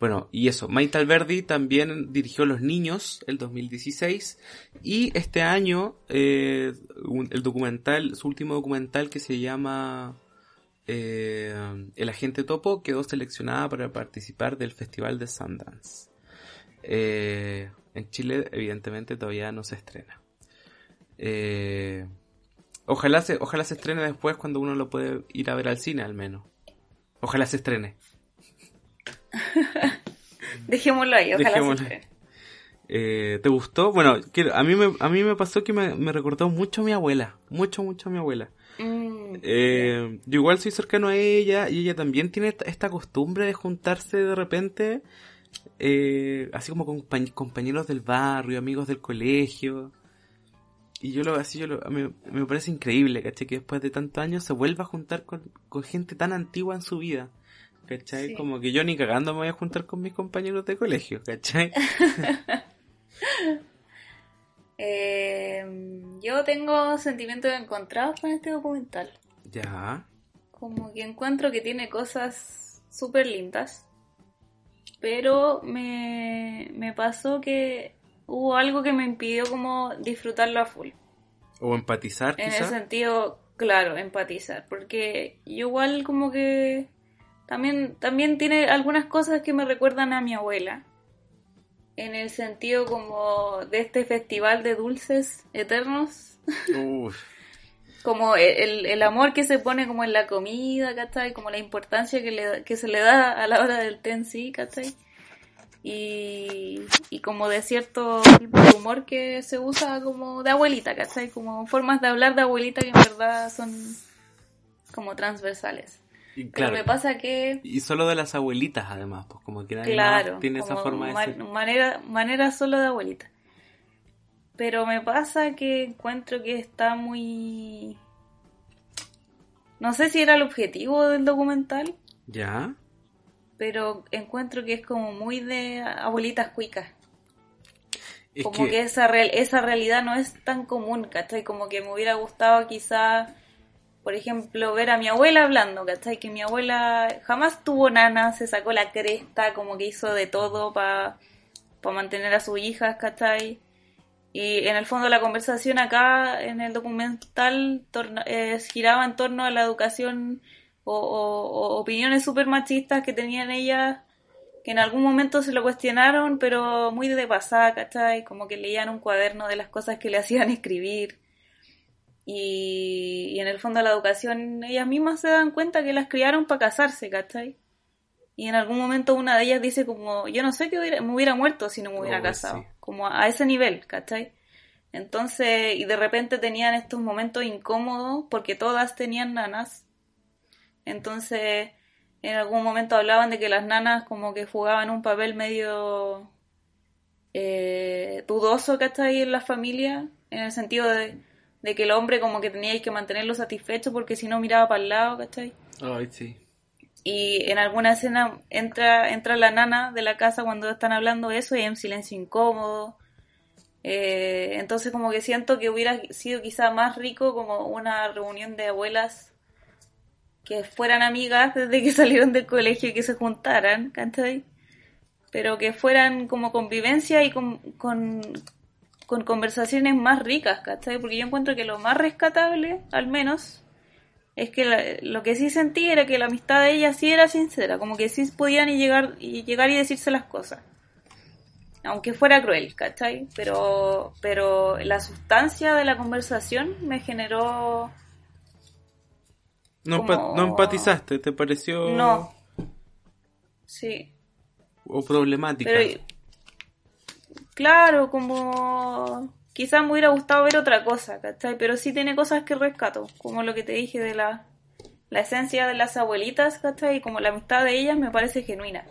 bueno, y eso, Maite Alberdi también dirigió Los Niños el 2016 y este año eh, el documental, su último documental que se llama eh, El Agente Topo quedó seleccionada para participar del Festival de Sundance. Eh, en Chile evidentemente todavía no se estrena. ojalá, se, ojalá se estrene después cuando uno lo puede ir a ver al cine al menos. Ojalá se estrene. Dejémoslo ahí, ojalá eh, ¿Te gustó? Bueno, a mí me, a mí me pasó que me, recordó mucho a mi abuela. Mucho, mucho a mi abuela. Mm, eh, yo igual soy cercano a ella y ella también tiene esta costumbre de juntarse de repente, eh, así como con compañeros del barrio, amigos del colegio. Y yo lo así, yo lo, a mí, me parece increíble, ¿cachai? Que después de tantos años se vuelva a juntar con, con gente tan antigua en su vida. ¿Cachai? Como que yo ni cagando me voy a juntar con mis compañeros de colegio, ¿cachai? Em, yo tengo sentimientos encontrados con este documental. Ya. Como que encuentro que tiene cosas súper lindas. Pero me, me pasó que hubo algo que me impidió como disfrutarlo a full. O empatizar, En el sentido, claro, empatizar. Porque yo igual como que también, también tiene algunas cosas que me recuerdan a mi abuela. En el sentido como de este festival de dulces eternos. como el, el, amor que se pone como en la comida, ¿cachai? Como la importancia que, le, que se le da a la hora del té en sí, ¿cachai? Y, y como de cierto humor que se usa como de abuelita, ¿cachai? Como formas de hablar de abuelita que en verdad son como transversales. Pero me pasa que... Y solo de las abuelitas, además, pues como que nadie claro, tiene esa forma de Manera, manera solo de abuelita. Pero me pasa que encuentro que está muy... No sé si era el objetivo del documental. Ya. Pero encuentro que es como muy de abuelitas cuicas. como que, esa, esa realidad no es tan común, ¿cachai? Como que me hubiera gustado quizá por ejemplo, ver a mi abuela hablando, ¿cachai? Que mi abuela jamás tuvo nana, se sacó la cresta, como que hizo de todo para mantener a sus hijas, ¿cachai? Y en el fondo la conversación acá en el documental eh, giraba en torno a la educación o, opiniones súper machistas que tenían ellas, que en algún momento se lo cuestionaron, pero muy de pasada, ¿cachai? Como que leían un cuaderno de las cosas que le hacían escribir y, en el fondo la educación, ellas mismas se dan cuenta que las criaron para casarse, ¿cachai? Y en algún momento una de ellas dice como, yo no sé que me hubiera muerto si no me hubiera oh, casado, como a, ese nivel, ¿cachai? Entonces, y de repente tenían estos momentos incómodos porque todas tenían nanas. Entonces, en algún momento hablaban de que las nanas como que jugaban un papel medio eh, dudoso, ¿cachai? En la familia, en el sentido de de que el hombre como que tenía que mantenerlo satisfecho porque si no miraba para el lado, ¿cachai? Ay, sí. Y en alguna escena entra, entra la nana de la casa cuando están hablando eso y hay un silencio incómodo. Eh, entonces como que siento que hubiera sido quizá más rico como una reunión de abuelas que fueran amigas desde que salieron del colegio y que se juntaran, ¿cachai? Pero que fueran como convivencia y con, con conversaciones más ricas, ¿cachai? Porque yo encuentro que lo más rescatable, al menos, es que lo que sí sentí era que la amistad de ella sí era sincera, como que sí podían y llegar y llegar y decirse las cosas. Aunque fuera cruel, ¿cachai? Pero, pero la sustancia de la conversación me generó... No, no empatizaste, ¿te pareció...? No. Sí. O problemática. Claro, como quizás me hubiera gustado ver otra cosa, ¿cachai? Pero sí tiene cosas que rescato, como lo que te dije de la, la esencia de las abuelitas, ¿cachai? Y como la amistad de ellas me parece genuina.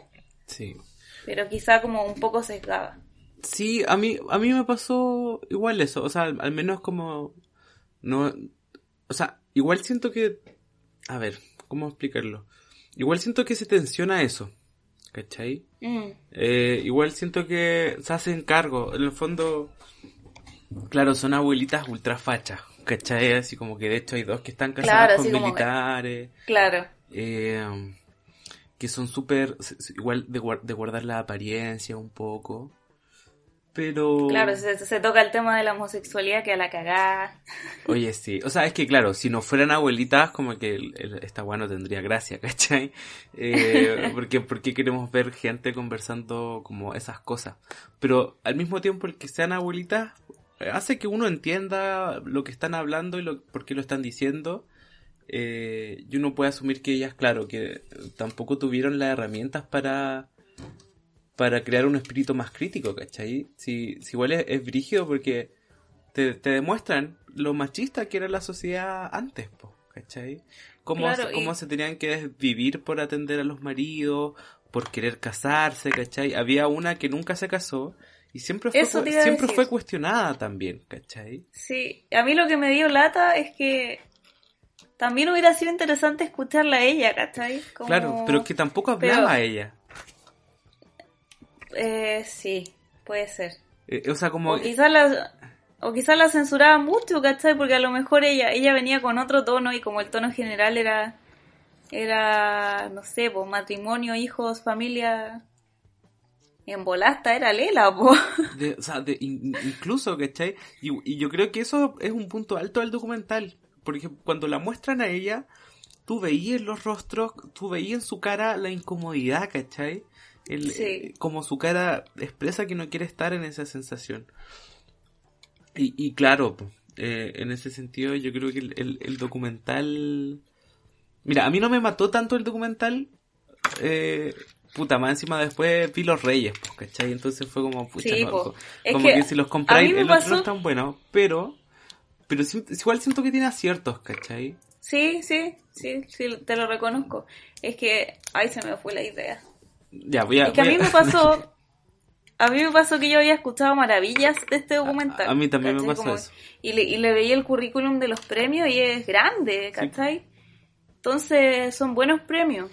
Sí. pero quizá como un poco sesgada. Sí, a mí, a mí me pasó igual eso, o sea, al, al menos como, no, o sea, igual siento que, a ver, ¿cómo explicarlo? Igual siento que se tensiona eso, ¿cachai? Mm, Eh, igual siento que se hacen cargo. En el fondo, claro, son abuelitas ultra fachas, ¿cachai? Así como que de hecho hay dos que están casadas Claro, con militares, claro. eh, que son súper, igual de, guar- de guardar la apariencia un poco. Pero... Claro, se, se toca el tema de la homosexualidad que a la cagada. Oye, sí. O sea, es que claro, si no fueran abuelitas, como que el- el- esta weá no tendría gracia, ¿cachai? Eh, porque, porque queremos ver gente conversando como esas cosas. Pero al mismo tiempo el que sean abuelitas eh, hace que uno entienda lo que están hablando y lo, por qué lo están diciendo. Eh, y uno puede asumir que ellas, claro, que tampoco tuvieron las herramientas para para crear un espíritu más crítico, ¿cachai? Si, si igual es, es brígido porque te, te demuestran lo machista que era la sociedad antes, po, ¿cachai? Cómo, Claro, se- cómo y- se tenían que vivir por atender a los maridos, por querer casarse, ¿cachai? Había una que nunca se casó y siempre fue, Eso siempre fue cuestionada también, ¿cachai? Sí, a mí lo que me dio lata es que también hubiera sido interesante escucharla a ella, ¿cachai? Como- Claro, pero que tampoco hablaba Pero- a ella. Eh, sí, puede ser. Eh, o sea, como... O quizás la, o quizás la censuraba mucho, ¿cachai? Porque a lo mejor ella, ella venía con otro tono y como el tono general era, era, no sé, pues matrimonio, hijos, familia, en volasta era Lela, de- o sea, de- in- incluso, ¿cachai? Y, y yo creo que eso es un punto alto del documental. Porque cuando la muestran a ella, tú veías en los rostros, tú veías en su cara la incomodidad, ¿cachai? Sí. eh, como su cara expresa que no quiere estar en esa sensación. Y, y claro, eh, en ese sentido yo creo que el, el- el documental... Mira, a mí no me mató tanto el documental. Eh, puta, más encima después vi Los Reyes, pues, ¿cachai? Entonces fue como, pucha, Sí, no, po. co- Es como que que, si los compráis, el otro no es tan bueno, pero... Pero igual siento que tiene aciertos, ¿cachai? Sí, sí, sí, sí, te lo reconozco. Es que, ay, se me fue la idea. Ya, voy a... Es que a mí me pasó, a mí me pasó que yo había escuchado maravillas de este documental. A- a mí también me pasó Como- eso. Y le, y le veía el currículum de los premios y es grande, ¿cachai? Entonces son buenos premios.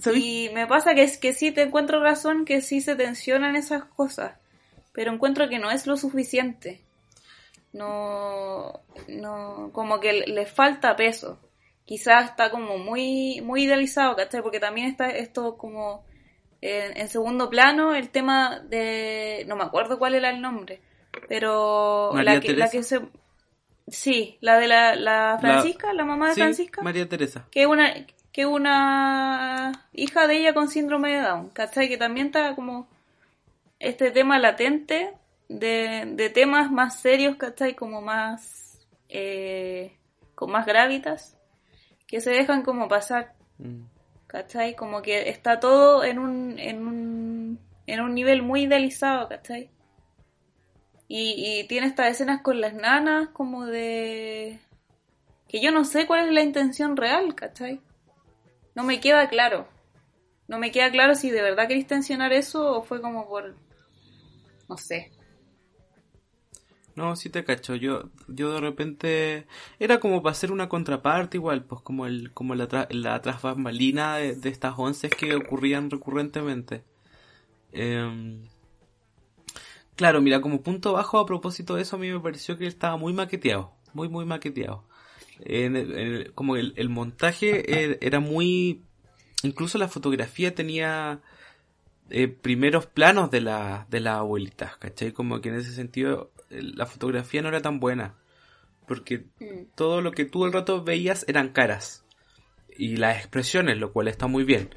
¿Sabes? Y me pasa que es que sí te encuentro razón que sí se tensionan esas cosas, pero encuentro que no es lo suficiente. No, no, como que le, le falta peso. Quizás está como muy, muy idealizado, ¿cachai? Porque también está esto como en, en segundo plano el tema de, no me acuerdo cuál era el nombre, pero María la que, la que se, sí, la de la, la Francisca, la, mamá de Sí, Francisca María Teresa. que una que una hija de ella con síndrome de Down, ¿cachai? Que también está como este tema latente de, de temas más serios, ¿cachai? Como más eh, con más gravitas que se dejan como pasar, Mm. ¿Cachai? Como que está todo en un en un en un nivel muy idealizado, ¿cachai? Y, tiene estas escenas con las nanas como de que yo no sé cuál es la intención real, ¿cachai? No me queda claro. No me queda claro si de verdad queréis tensionar eso o fue como por... No sé. No, sí te cacho. Yo, yo de repente era como para hacer una contraparte igual, pues como el, como la, tra- la de, estas once que ocurrían recurrentemente. Em, claro, mira, como punto bajo a propósito de eso, a mí me pareció que estaba muy maqueteado, muy, muy maqueteado. En el- como el, montaje eh, era muy, incluso la fotografía tenía eh, primeros planos de la de las abuelitas, ¿cachai? Como que en ese sentido la fotografía no era tan buena, porque Mm. todo lo que tú el rato veías eran caras y las expresiones, lo cual está muy bien.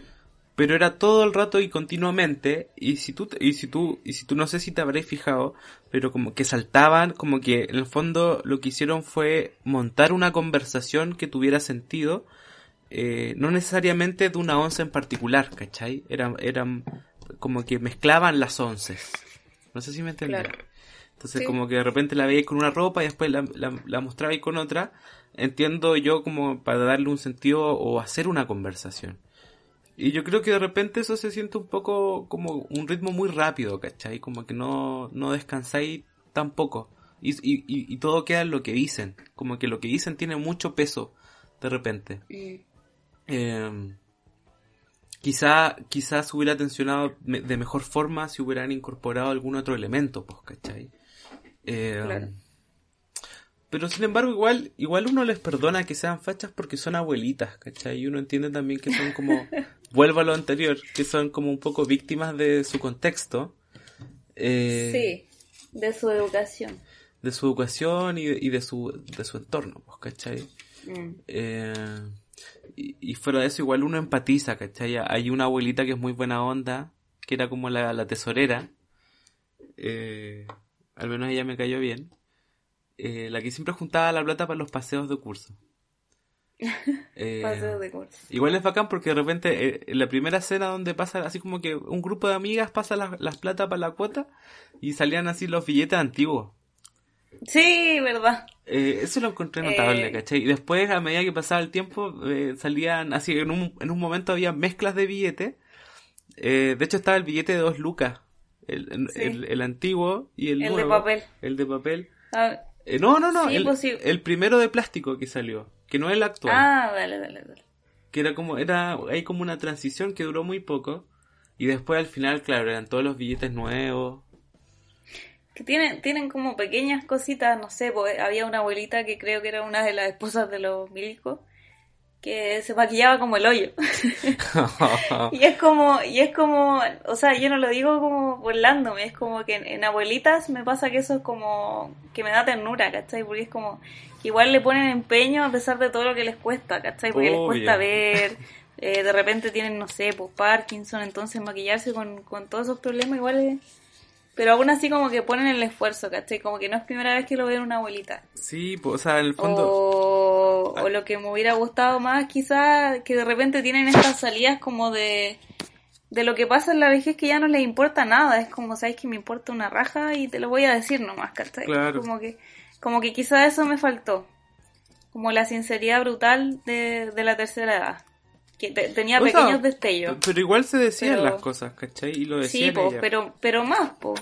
Pero era todo el rato y continuamente y si tú y si tú y si tú no sé si te habréis fijado, pero como que saltaban, como que en el fondo lo que hicieron fue montar una conversación que tuviera sentido, eh, no necesariamente de una once en particular, ¿cachai? Eran eran como que mezclaban las onces. No sé si me entendí. Claro. Entonces Sí. como que de repente la veis con una ropa y después la, la, la mostrabais con otra. Entiendo yo como para darle un sentido o hacer una conversación. Y yo creo que de repente eso se siente un poco como un ritmo muy rápido, ¿cachai? Como que no, no descansáis tampoco. Y, y, y, todo queda en lo que dicen. Como que lo que dicen tiene mucho peso de repente. Eh, quizá, quizás hubiera tensionado de mejor forma si hubieran incorporado algún otro elemento, pues, ¿cachai? Eh, claro. Pero sin embargo, igual, igual uno les perdona que sean fachas porque son abuelitas, ¿cachai? Y uno entiende también que son como, vuelvo a lo anterior, que son como un poco víctimas de su contexto. Eh, sí, de su educación. De su educación y de, y de su, de su entorno, pues, ¿cachai? Mm. Eh, y, fuera de eso, igual uno empatiza, ¿cachai? Hay una abuelita que es muy buena onda, que era como la, la tesorera. Eh, al menos ella me cayó bien. Eh, la que siempre juntaba la plata para los paseos de curso. Eh, paseos de curso. Igual es bacán porque de repente eh, en la primera escena donde pasa así como que un grupo de amigas pasa las, las plata para la cuota y salían así los billetes antiguos. Sí, verdad. eso lo encontré notable, ¿cachai? Y después, a medida que pasaba el tiempo, salían así, en un, en un momento había mezclas de billetes. de hecho, estaba el billete de dos lucas. El, el, antiguo y el, el nuevo. de papel. El de papel. Ah, eh, no, no, no. Pues el, primero de plástico que salió, que no es el actual. Ah, dale, dale, dale. Que era como, era, hay como una transición que duró muy poco. Y después al final, claro, eran todos los billetes nuevos. Que tienen, tienen como pequeñas cositas, no sé, pues, había una abuelita que creo que era una de las esposas de los milicos que se maquillaba como el hoyo. y es como, y es como, o sea, yo no lo digo como burlándome, es como que en, abuelitas me pasa que eso es como, que me da ternura, ¿cachai? Porque es como, que igual le ponen empeño a pesar de todo lo que les cuesta, ¿cachai? Porque les cuesta ver, eh, de repente tienen, no sé, pues Parkinson, entonces maquillarse con, con todos esos problemas igual es pero aún así como que ponen el esfuerzo, ¿cachai? Como que no es primera vez que lo veo una abuelita. Sí, pues, o sea, en el fondo... O, o lo que me hubiera gustado más quizás, que de repente tienen estas salidas como de... De lo que pasa en la vejez que ya no les importa nada, es como, ¿sabes que me importa una raja? Y te lo voy a decir nomás, ¿cachai? Claro. Como que, como que quizás eso me faltó. Como la sinceridad brutal de, de la tercera edad que tenía pequeños destellos. Pero igual se decían las cosas, ¿cachai? Y lo decían Sí, pero, pero más, po.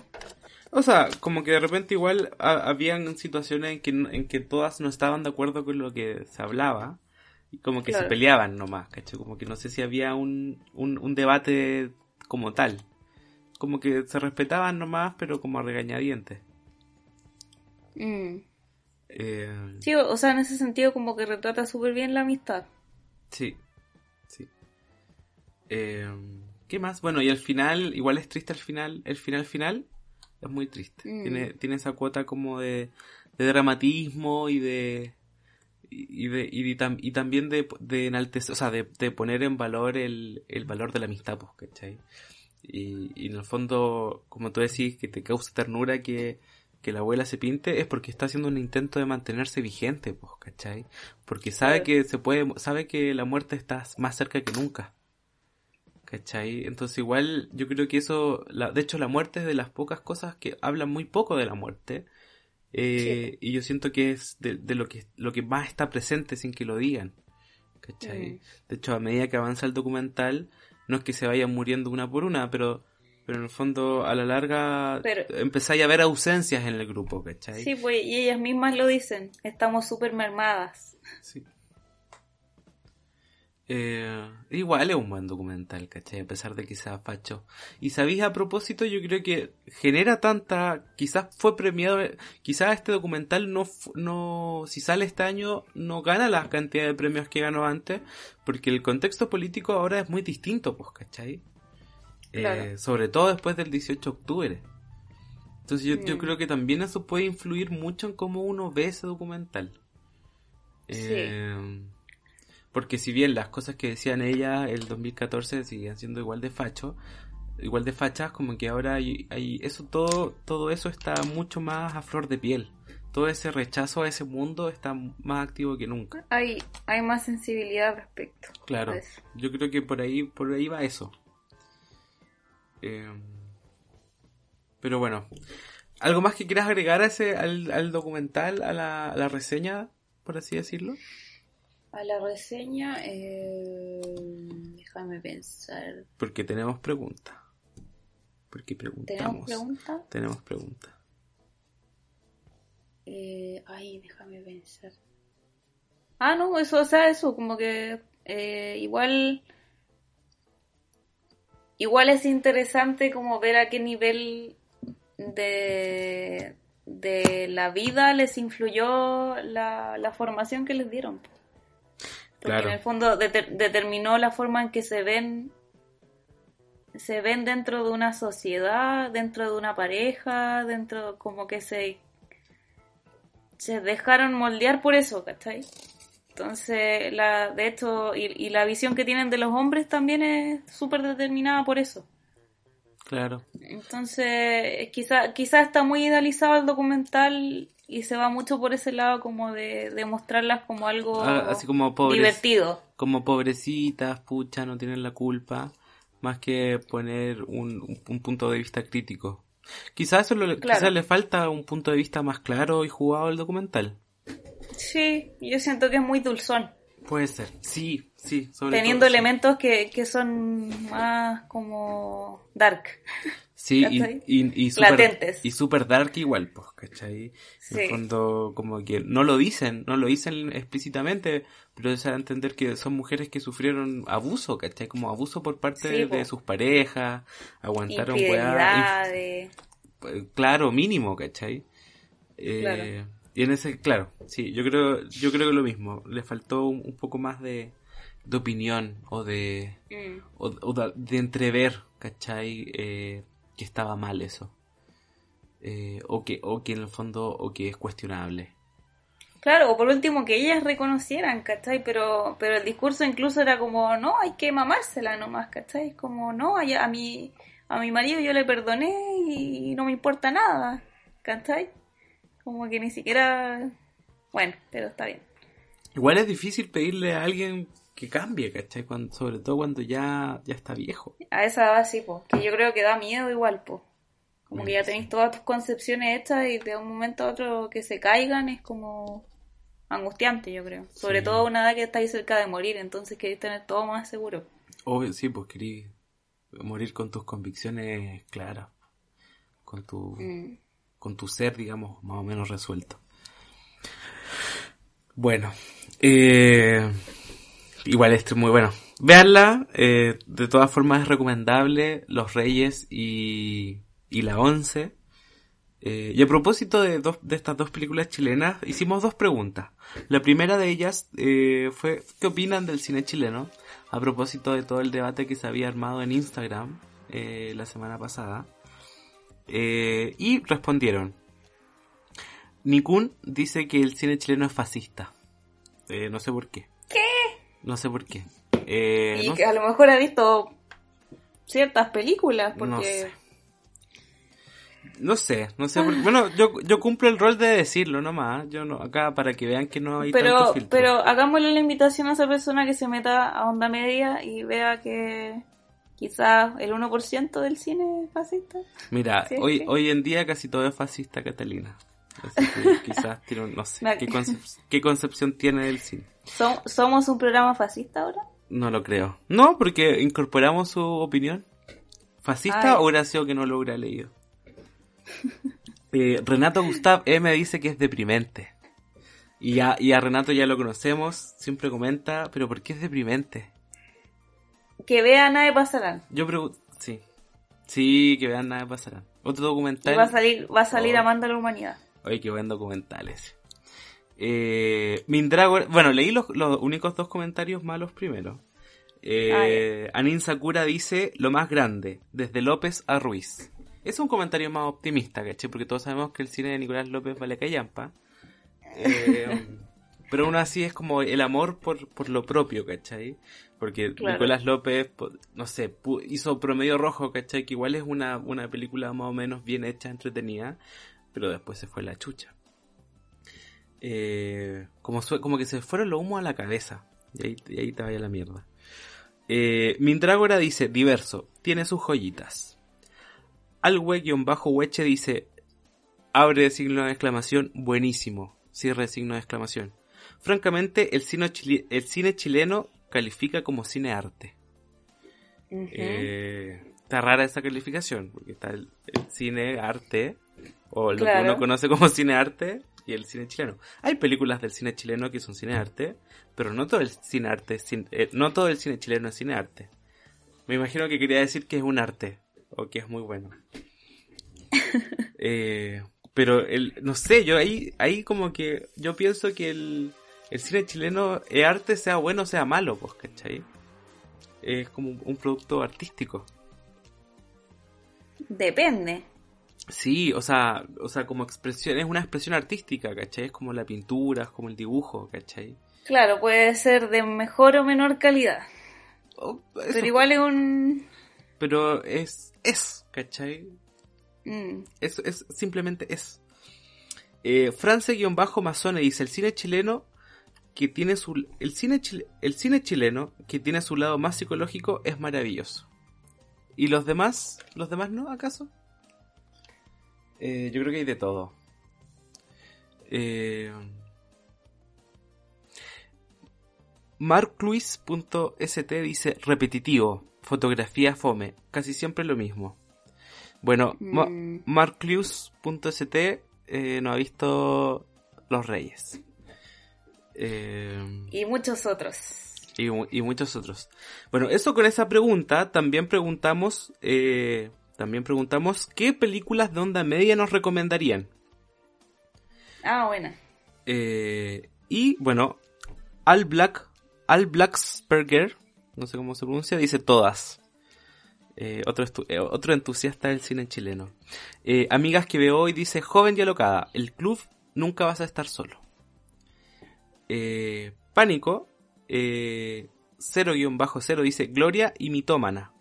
O sea, como que de repente igual habían situaciones en que, en que todas no estaban de acuerdo con lo que se hablaba. Y como que se peleaban nomás, ¿cachai? Como que no sé si había un, un, debate como tal. Como que se respetaban nomás, pero como a regañadientes. Mm. Eh... Sí, o sea, en ese sentido como que retrata súper bien la amistad. Sí. Eh, ¿Qué más? Bueno, y al final, igual es triste al final, el final final es muy triste. Mm. Tiene, tiene esa cuota como de, de dramatismo y de y, de, y, y también de, de enaltecer, o sea, de, de, poner en valor el, el valor de la amistad, pues, ¿cachai? Y, y, en el fondo, como tú decís, que te causa ternura que, que la abuela se pinte, es porque está haciendo un intento de mantenerse vigente, pues, ¿cachai? Porque sabe que se puede, sabe que la muerte está más cerca que nunca. ¿Cachai? Entonces igual yo creo que eso, la, de hecho la muerte es de las pocas cosas que hablan muy poco de la muerte. Eh, y yo siento que es de, lo que lo que más está presente sin que lo digan. ¿Cachai? Mm. De hecho, a medida que avanza el documental, no es que se vayan muriendo una por una, pero, pero en el fondo, a la larga, empezáis a ver ausencias en el grupo, ¿cachai? Sí, pues, y ellas mismas lo dicen, estamos súper mermadas. Sí. Eh, igual es un buen documental, ¿cachai? A pesar de que sea facho. Y sabéis, a propósito, yo creo que genera tanta, quizás fue premiado, quizás este documental no, no, si sale este año, no gana la cantidad de premios que ganó antes, porque el contexto político ahora es muy distinto, pues, ¿cachai? Eh, sobre todo después del 18 de octubre. Entonces yo, yo, creo que también eso puede influir mucho en cómo uno ve ese documental. Eh, porque si bien las cosas que decían ella el 2014 siguen siendo igual de facho, igual de fachas, como que ahora hay, eso todo, todo eso está mucho más a flor de piel. Todo ese rechazo a ese mundo está más activo que nunca. Hay, hay más sensibilidad al respecto. Claro. Yo creo que por ahí, por ahí va eso. Eh, pero bueno. ¿Algo más que quieras agregar a ese, al, documental, a la, a la reseña, por así decirlo? A la reseña, eh, Déjame pensar. Porque tenemos preguntas. Porque preguntamos. ¿Tenemos preguntas? Tenemos preguntas. Eh, ay, déjame pensar. Ah, no, eso, o sea, eso, como que eh, igual. Igual es interesante como ver a qué nivel de, de la vida les influyó la, la formación que les dieron. Porque Claro. en el fondo deter- determinó la forma en que se ven se ven dentro de una sociedad, dentro de una pareja, dentro como que se se dejaron moldear por eso, ¿cachai? Entonces, la, de hecho, y, y la visión que tienen de los hombres también es súper determinada por eso. Claro. Entonces, quizá, quizá está muy idealizado el documental y se va mucho por ese lado como de, de mostrarlas como algo Ah, así como pobres. divertido. Como pobrecitas, pucha, no tienen la culpa. Más que poner un, un- un punto de vista crítico. Quizás eso lo- Claro. le falta un punto de vista más claro y jugado al documental. Sí, yo siento que es muy dulzón, Puede ser. Sí, sí. Sobre teniendo todo, sí. elementos que, que son más como dark. Sí, y, y, y super, Latentes. y super dark igual, pues, ¿cachai? En Sí. el fondo, como que no lo dicen, no lo dicen explícitamente, pero se da a entender que son mujeres que sufrieron abuso, ¿cachai? Como abuso por parte Sí, de, sus parejas, aguantaron weá, claro, mínimo, ¿cachai? Eh, Claro. Y en ese, claro, sí, yo creo, yo creo que lo mismo, le faltó un, un poco más de, de opinión o de, Mm. o, de entrever, ¿cachai? Eh, que estaba mal eso. Eh, o, que, o que en el fondo, o que es cuestionable. Claro, o por último que ellas reconocieran, ¿cachai? Pero, pero el discurso incluso era como, no, hay que mamársela nomás, ¿cachai? Como, no, a, a mi, a mi marido yo le perdoné y no me importa nada, ¿cachai? Como que ni siquiera... Bueno, pero está bien. Igual es difícil pedirle a alguien que cambie, ¿cachai? Cuando, sobre todo cuando ya, ya está viejo. A esa edad sí, po, que yo creo que da miedo igual, po. Como que ya tenéis todas tus concepciones hechas y de un momento a otro que se caigan es como angustiante, yo creo. Sobre Sí. todo a una edad que estáis cerca de morir, entonces queréis tener todo más seguro. Obvio, sí, pues querí morir con tus convicciones claras. Con tu, Mm. Con tu ser, digamos, más o menos resuelto. Bueno, eh, igual este es muy bueno. Veanla, eh, de todas formas es recomendable Los Reyes y, y La Once. Eh, y a propósito de, dos, de estas dos películas chilenas, hicimos dos preguntas. La primera de ellas eh, fue, ¿qué opinan del cine chileno? A propósito de todo el debate que se había armado en Instagram eh, la semana pasada. Eh, y respondieron. Nikun dice que el cine chileno es fascista. Eh, no sé por qué. ¿Qué? No sé por qué. Eh, y no, que a lo mejor ha visto ciertas películas, porque... No sé. no sé, no sé por. Bueno, yo, yo cumplo el rol de decirlo nomás. Yo no, acá para que vean que no hay tanto Pero, filtro. pero hagámosle la invitación a esa persona que se meta a onda media y vea que quizás el 1% del cine es fascista. Mira, Sí, hoy, sí. hoy en día casi todo es fascista, Catalina. Así que quizás tiene, un- no sé, ¿qué, concep- qué concepción tiene del cine. ¿Som- ¿Somos un programa fascista ahora? No lo creo. No, porque incorporamos su opinión. ¿Fascista Ay. o hubiera sido que no lo hubiera leído? Eh, Renato Gustav E me dice que es deprimente. Y a, y a Renato ya lo conocemos, siempre comenta, pero ¿por qué es deprimente? Que vea Nave Pasarán. Yo pregunto, sí. Sí, que vean nada pasará. Otro Y documental. va a salir, va a salir Oh. Amando a la Humanidad. Oye, qué buen documental ese. Eh, Mindrago, bueno, leí los, los únicos dos comentarios malos primero. Eh, Anin Sakura dice lo más grande, desde López a Ruiz. Es un comentario más optimista, ¿cachai? Porque todos sabemos que el cine de Nicolás López vale callampa. Eh, pero aún así es como el amor por, por lo propio, ¿cachai? Porque Claro. Nicolás López, no sé, hizo Promedio Rojo, ¿cachai? Que igual es una, una película más o menos bien hecha, entretenida, pero después se fue la chucha. Eh, como, como que se fueron los humos a la cabeza. Y ahí, y ahí te vaya la mierda. Eh, Mindrágora dice, diverso, tiene sus joyitas. Alwe-Weche dice, abre signo de exclamación, buenísimo. Cierre de signo de exclamación. Francamente, el cine, el cine chileno califica como cine arte. Eh, está rara esa calificación, porque está el, cine arte, o lo que uno conoce como cine arte, y el cine chileno. Hay películas del cine chileno que son cine arte, pero no todo el cine arte, eh, no todo el cine chileno es cine arte. Me imagino que quería decir que es un arte, o que es muy bueno. eh, pero el, no sé, yo ahí, ahí como que yo pienso que el, el cine chileno es arte, sea bueno o sea malo, pues, ¿cachai? Es como un producto artístico. Depende. Sí, o sea, o sea, como expresión, es una expresión artística, ¿cachai? Es como la pintura, es como el dibujo, ¿cachai? Claro, puede ser de mejor o menor calidad. Oh, pero igual es un... Pero es, es, ¿cachai? Mm. Es, es, simplemente es. Eh, France-Mazone dice, el cine chileno que tiene su... El cine, el cine chileno que tiene su lado más psicológico es maravilloso. ¿Y los demás? ¿Los demás no, acaso? Eh, yo creo que hay de todo. Eh, MarkLuis.st dice repetitivo, fotografía fome, casi siempre lo mismo. Bueno, mm. MarkLuis.st eh, no ha visto Los Reyes. Eh, y muchos otros. Y, muchos otros. Bueno, eso con esa pregunta, también preguntamos eh, también preguntamos qué películas de onda media nos recomendarían. Ah, buena. Eh, y bueno, Al Black, Al Blacksberger, no sé cómo se pronuncia, dice todas. Eh, otro, otro entusiasta del cine chileno. amigas que veo hoy dice joven y alocada, el club nunca vas a estar solo. Pánico, 0-0 dice Gloria y mitómana.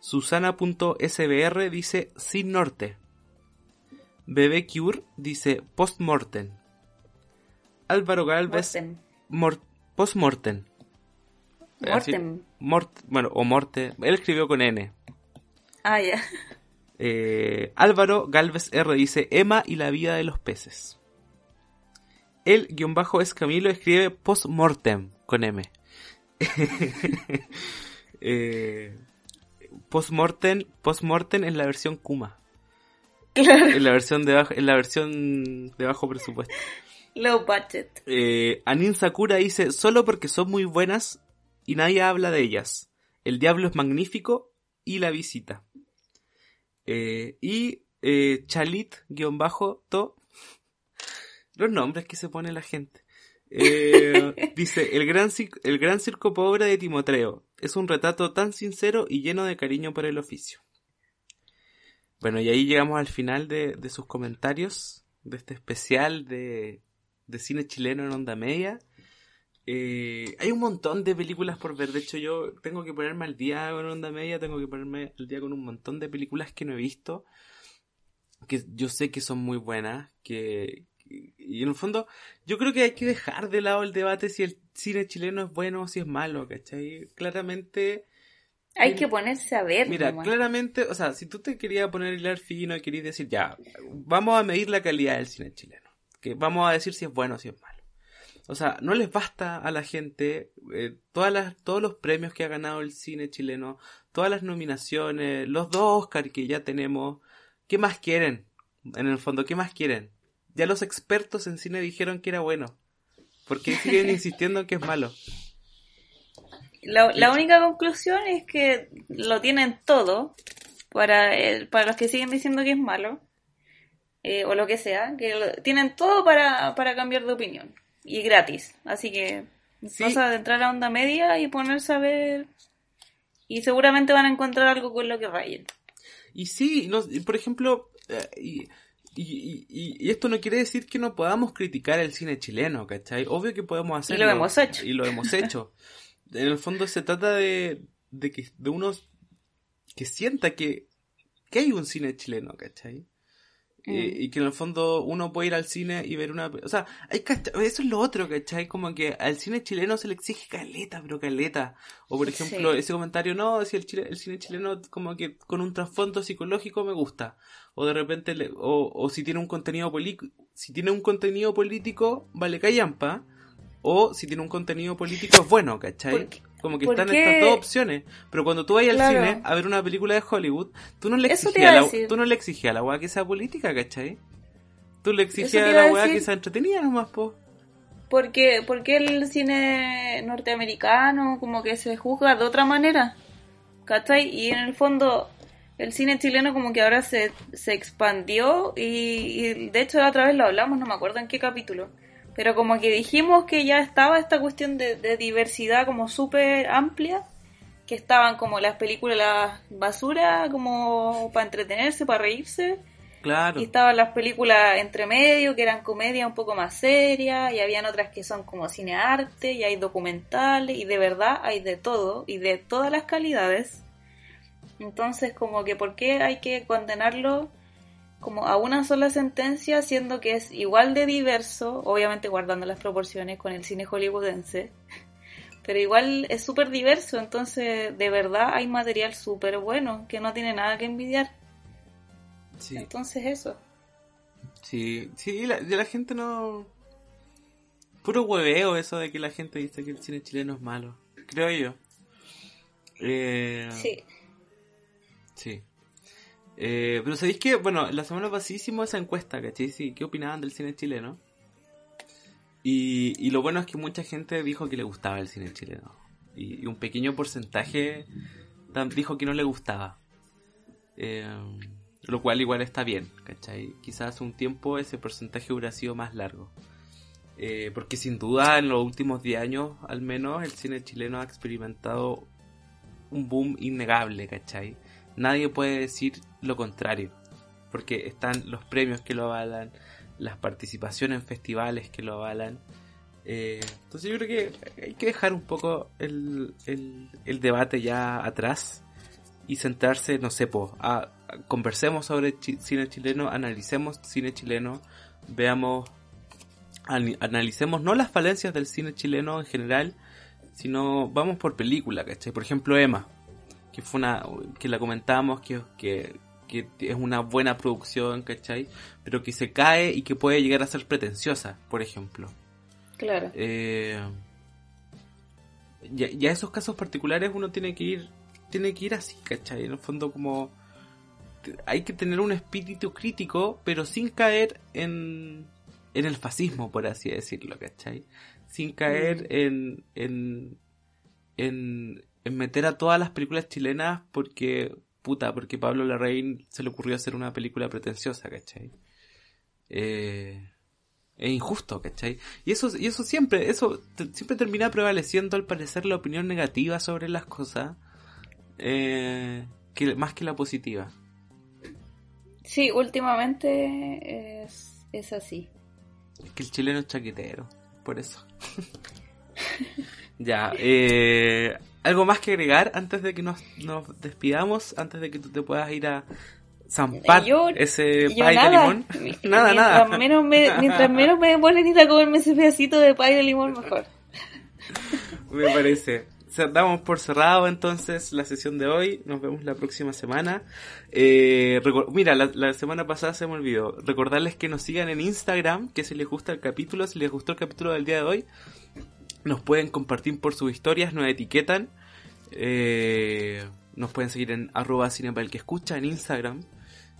Susana.sbr dice Sin Norte. Bebé Cure dice Postmortem. Álvaro Galvez. postmortem. Mortem. bueno, o Morte. Él escribió con N. Ah, ya. Eh, Álvaro Galvez R dice Emma y la vida de los peces. El guion bajo es Camilo escribe postmortem con M. eh, Postmortem, Postmortem en la versión Kuma. En la versión de bajo, en la versión de bajo presupuesto. Low budget. Eh, Anin Sakura dice, solo porque son muy buenas y nadie habla de ellas. El diablo es magnífico y la visita. Eh, y eh, Chalit-to. Los nombres que se pone la gente. Eh, dice, el gran, el gran circo pobre de Timoteo. Es un retrato tan sincero y lleno de cariño por el oficio. Bueno, y ahí llegamos al final de, sus comentarios, de este especial de, cine chileno en onda media. Eh, hay un montón de películas por ver. De hecho, yo tengo que ponerme al día con onda media, tengo que ponerme al día con un montón de películas que no he visto. Que yo sé que son muy buenas, que, y en el fondo, yo creo que hay que dejar de lado el debate si el cine chileno es bueno o si es malo, ¿cachai? Claramente... Hay que ponerse a ver. Mira, claramente, o sea, si tú te querías poner el hilar fino y querías decir, ya, vamos a medir la calidad del cine chileno, que vamos a decir si es bueno o si es malo. O sea, no les basta a la gente eh, todas las, todos los premios que ha ganado el cine chileno, todas las nominaciones, los dos Oscars que ya tenemos. ¿Qué más quieren? En el fondo, ¿qué más quieren? Ya los expertos en cine dijeron que era bueno. ¿Por qué siguen insistiendo en que es malo? La, única conclusión es que lo tienen todo para, para los que siguen diciendo que es malo, eh, o lo que sea, que tienen todo para, cambiar de opinión y gratis. Así que vamos a entrar a onda media y ponerse a ver y seguramente van a encontrar algo con lo que rayen. Y sí, por ejemplo, eh, y, y, esto no quiere decir que no podamos criticar el cine chileno, ¿cachai? Obvio que podemos hacerlo. Y lo hemos hecho. Y lo hemos hecho. en el fondo se trata de, de que de unos que sienta que, que hay un cine chileno, ¿cachai? Mm. y que en el fondo uno puede ir al cine y ver una... O sea, hay eso es lo otro, ¿cachai? Como que al cine chileno se le exige caleta, pero caleta. O por ejemplo, ese comentario, no, si el, el cine chileno como que con un trasfondo psicológico me gusta. O de repente, o, o si tiene un contenido político, si tiene un contenido político, vale callampa. O si tiene un contenido político es bueno, ¿cachai? Como que ¿Por están qué? estas dos opciones. Pero cuando tú vas al cine a ver una película de Hollywood, tú no le exigías a la, tú no le exigías a la weá que sea política, ¿cachai? Tú le exigías a la weá que sea entretenida nomás, po. Porque, porque el cine norteamericano como que se juzga de otra manera, ¿cachai? Y en el fondo el cine chileno como que ahora se, se expandió y, y de hecho la otra vez lo hablamos, no me acuerdo en qué capítulo, pero como que dijimos que ya estaba esta cuestión de, de diversidad como súper amplia, que estaban como las películas las basura como para entretenerse, para reírse, Claro. y estaban las películas entre medio, que eran comedia un poco más serias, y habían otras que son como cinearte, y hay documentales, y de verdad hay de todo, y de todas las calidades. Entonces, como que, ¿por qué hay que condenarlo como a una sola sentencia, siendo que es igual de diverso, obviamente guardando las proporciones con el cine hollywoodense? Pero igual es súper diverso, entonces de verdad hay material súper bueno, que no tiene nada que envidiar. Sí, Entonces eso. sí, sí, la, la gente no... Puro hueveo eso de que la gente dice que el cine chileno es malo. Creo yo. Eh, Sí. Sí. Eh, pero sabéis que, bueno, la semana pasada hicimos esa encuesta, ¿cachai? Sí, ¿qué opinaban del cine chileno? Y, y lo bueno es que mucha gente dijo que le gustaba el cine chileno. Y, un pequeño porcentaje dijo que no le gustaba. Eh, lo cual igual está bien, ¿cachai? Quizás un tiempo ese porcentaje hubiera sido más largo. Eh, porque sin duda en los últimos 10 años al menos el cine chileno ha experimentado un boom innegable, ¿cachai? Nadie puede decir lo contrario, porque están los premios que lo avalan, las participaciones en festivales que lo avalan. Eh, entonces yo creo que hay que dejar un poco el, el, debate ya atrás y centrarse, no sé, po, conversemos sobre cine chileno, analicemos cine chileno, veamos, analicemos no las falencias del cine chileno en general, sino vamos por película. Por ejemplo, Emma, que fue una, que la comentábamos, que, que, que es una buena producción, ¿cachai? Pero que se cae y que puede llegar a ser pretenciosa, por ejemplo. Claro. Eh, ya, ya esos casos particulares uno tiene que ir, tiene que ir así, ¿cachai? En el fondo como hay que tener un espíritu crítico, pero sin caer en, en el fascismo, por así decirlo, ¿cachai? Sin caer Mm. en, en, en, en meter a todas las películas chilenas porque, puta, porque Pablo Larraín se le ocurrió hacer una película pretenciosa, ¿cachai? Eh, es injusto, ¿cachai? Y eso, y eso siempre, eso te- siempre termina prevaleciendo al parecer la opinión negativa sobre las cosas, eh, que, más que la positiva. Sí, últimamente es, es así. Es que el chileno es chaquetero, por eso. ya, eh, ¿algo más que agregar antes de que nos, nos despidamos? Antes de que tú te puedas ir a zampar Yo- ese Yo pay de limón. Nada, mientras nada. Menos me, mientras menos me ponen ir a comerme ese pedacito de pay de limón, mejor. Me parece. Ce- Damos por cerrado entonces la sesión de hoy. Nos vemos la próxima semana. Eh, mira, la, la semana pasada se me olvidó. Recordarles que nos sigan en Instagram, que si les gusta el capítulo, si les gustó el capítulo del día de hoy, nos pueden compartir por sus historias, nos etiquetan. Eh, nos pueden seguir en arroba cine para el que escucha en Instagram.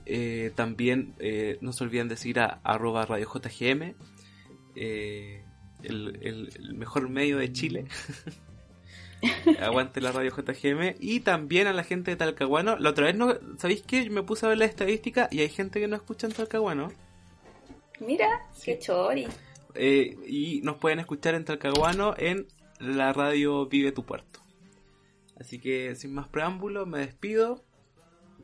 Eh, también eh, no se olviden de seguir a arroba radio JGM. eh, el, el- el mejor medio de Chile. Aguante la radio JGM. Y también a la gente de Talcahuano. La otra vez, no ¿sabéis qué? Me puse a ver la estadística y hay gente que no escucha en Talcahuano. Mira, Sí. qué chori. Eh, y nos pueden escuchar en Talcahuano en la radio Vive tu Puerto. Así que sin más preámbulo, me despido.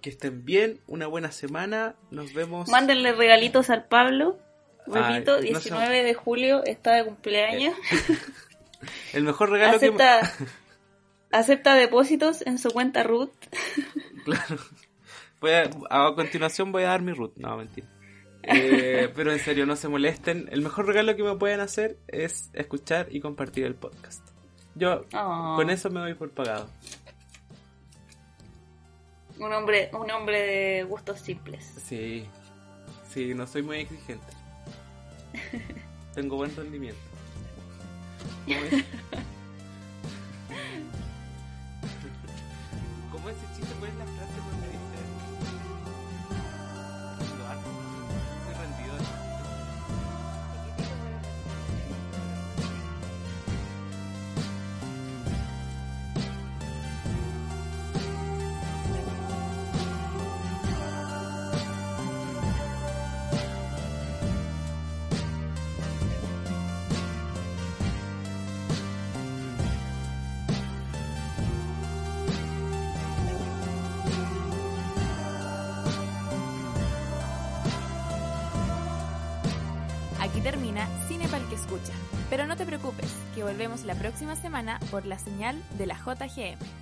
Que estén bien, una buena semana. Nos vemos. Mándenle regalitos al Pablo. Repito, no sé. 19 de julio está de cumpleaños. El mejor regalo acepta, acepta depósitos en su cuenta Ruth. que. Claro. Voy a, a continuación voy a dar mi root. No, mentira. Eh, pero en serio, no se molesten. El mejor regalo que me pueden hacer es escuchar y compartir el podcast. Yo ah. con eso me doy por pagado. Un hombre, un hombre de gustos simples. Sí, sí, no soy muy exigente. Tengo buen rendimiento. ¿Cómo es? ¿Cómo chiste? ¿Cuál es la frase? la próxima semana por la señal de la JGM.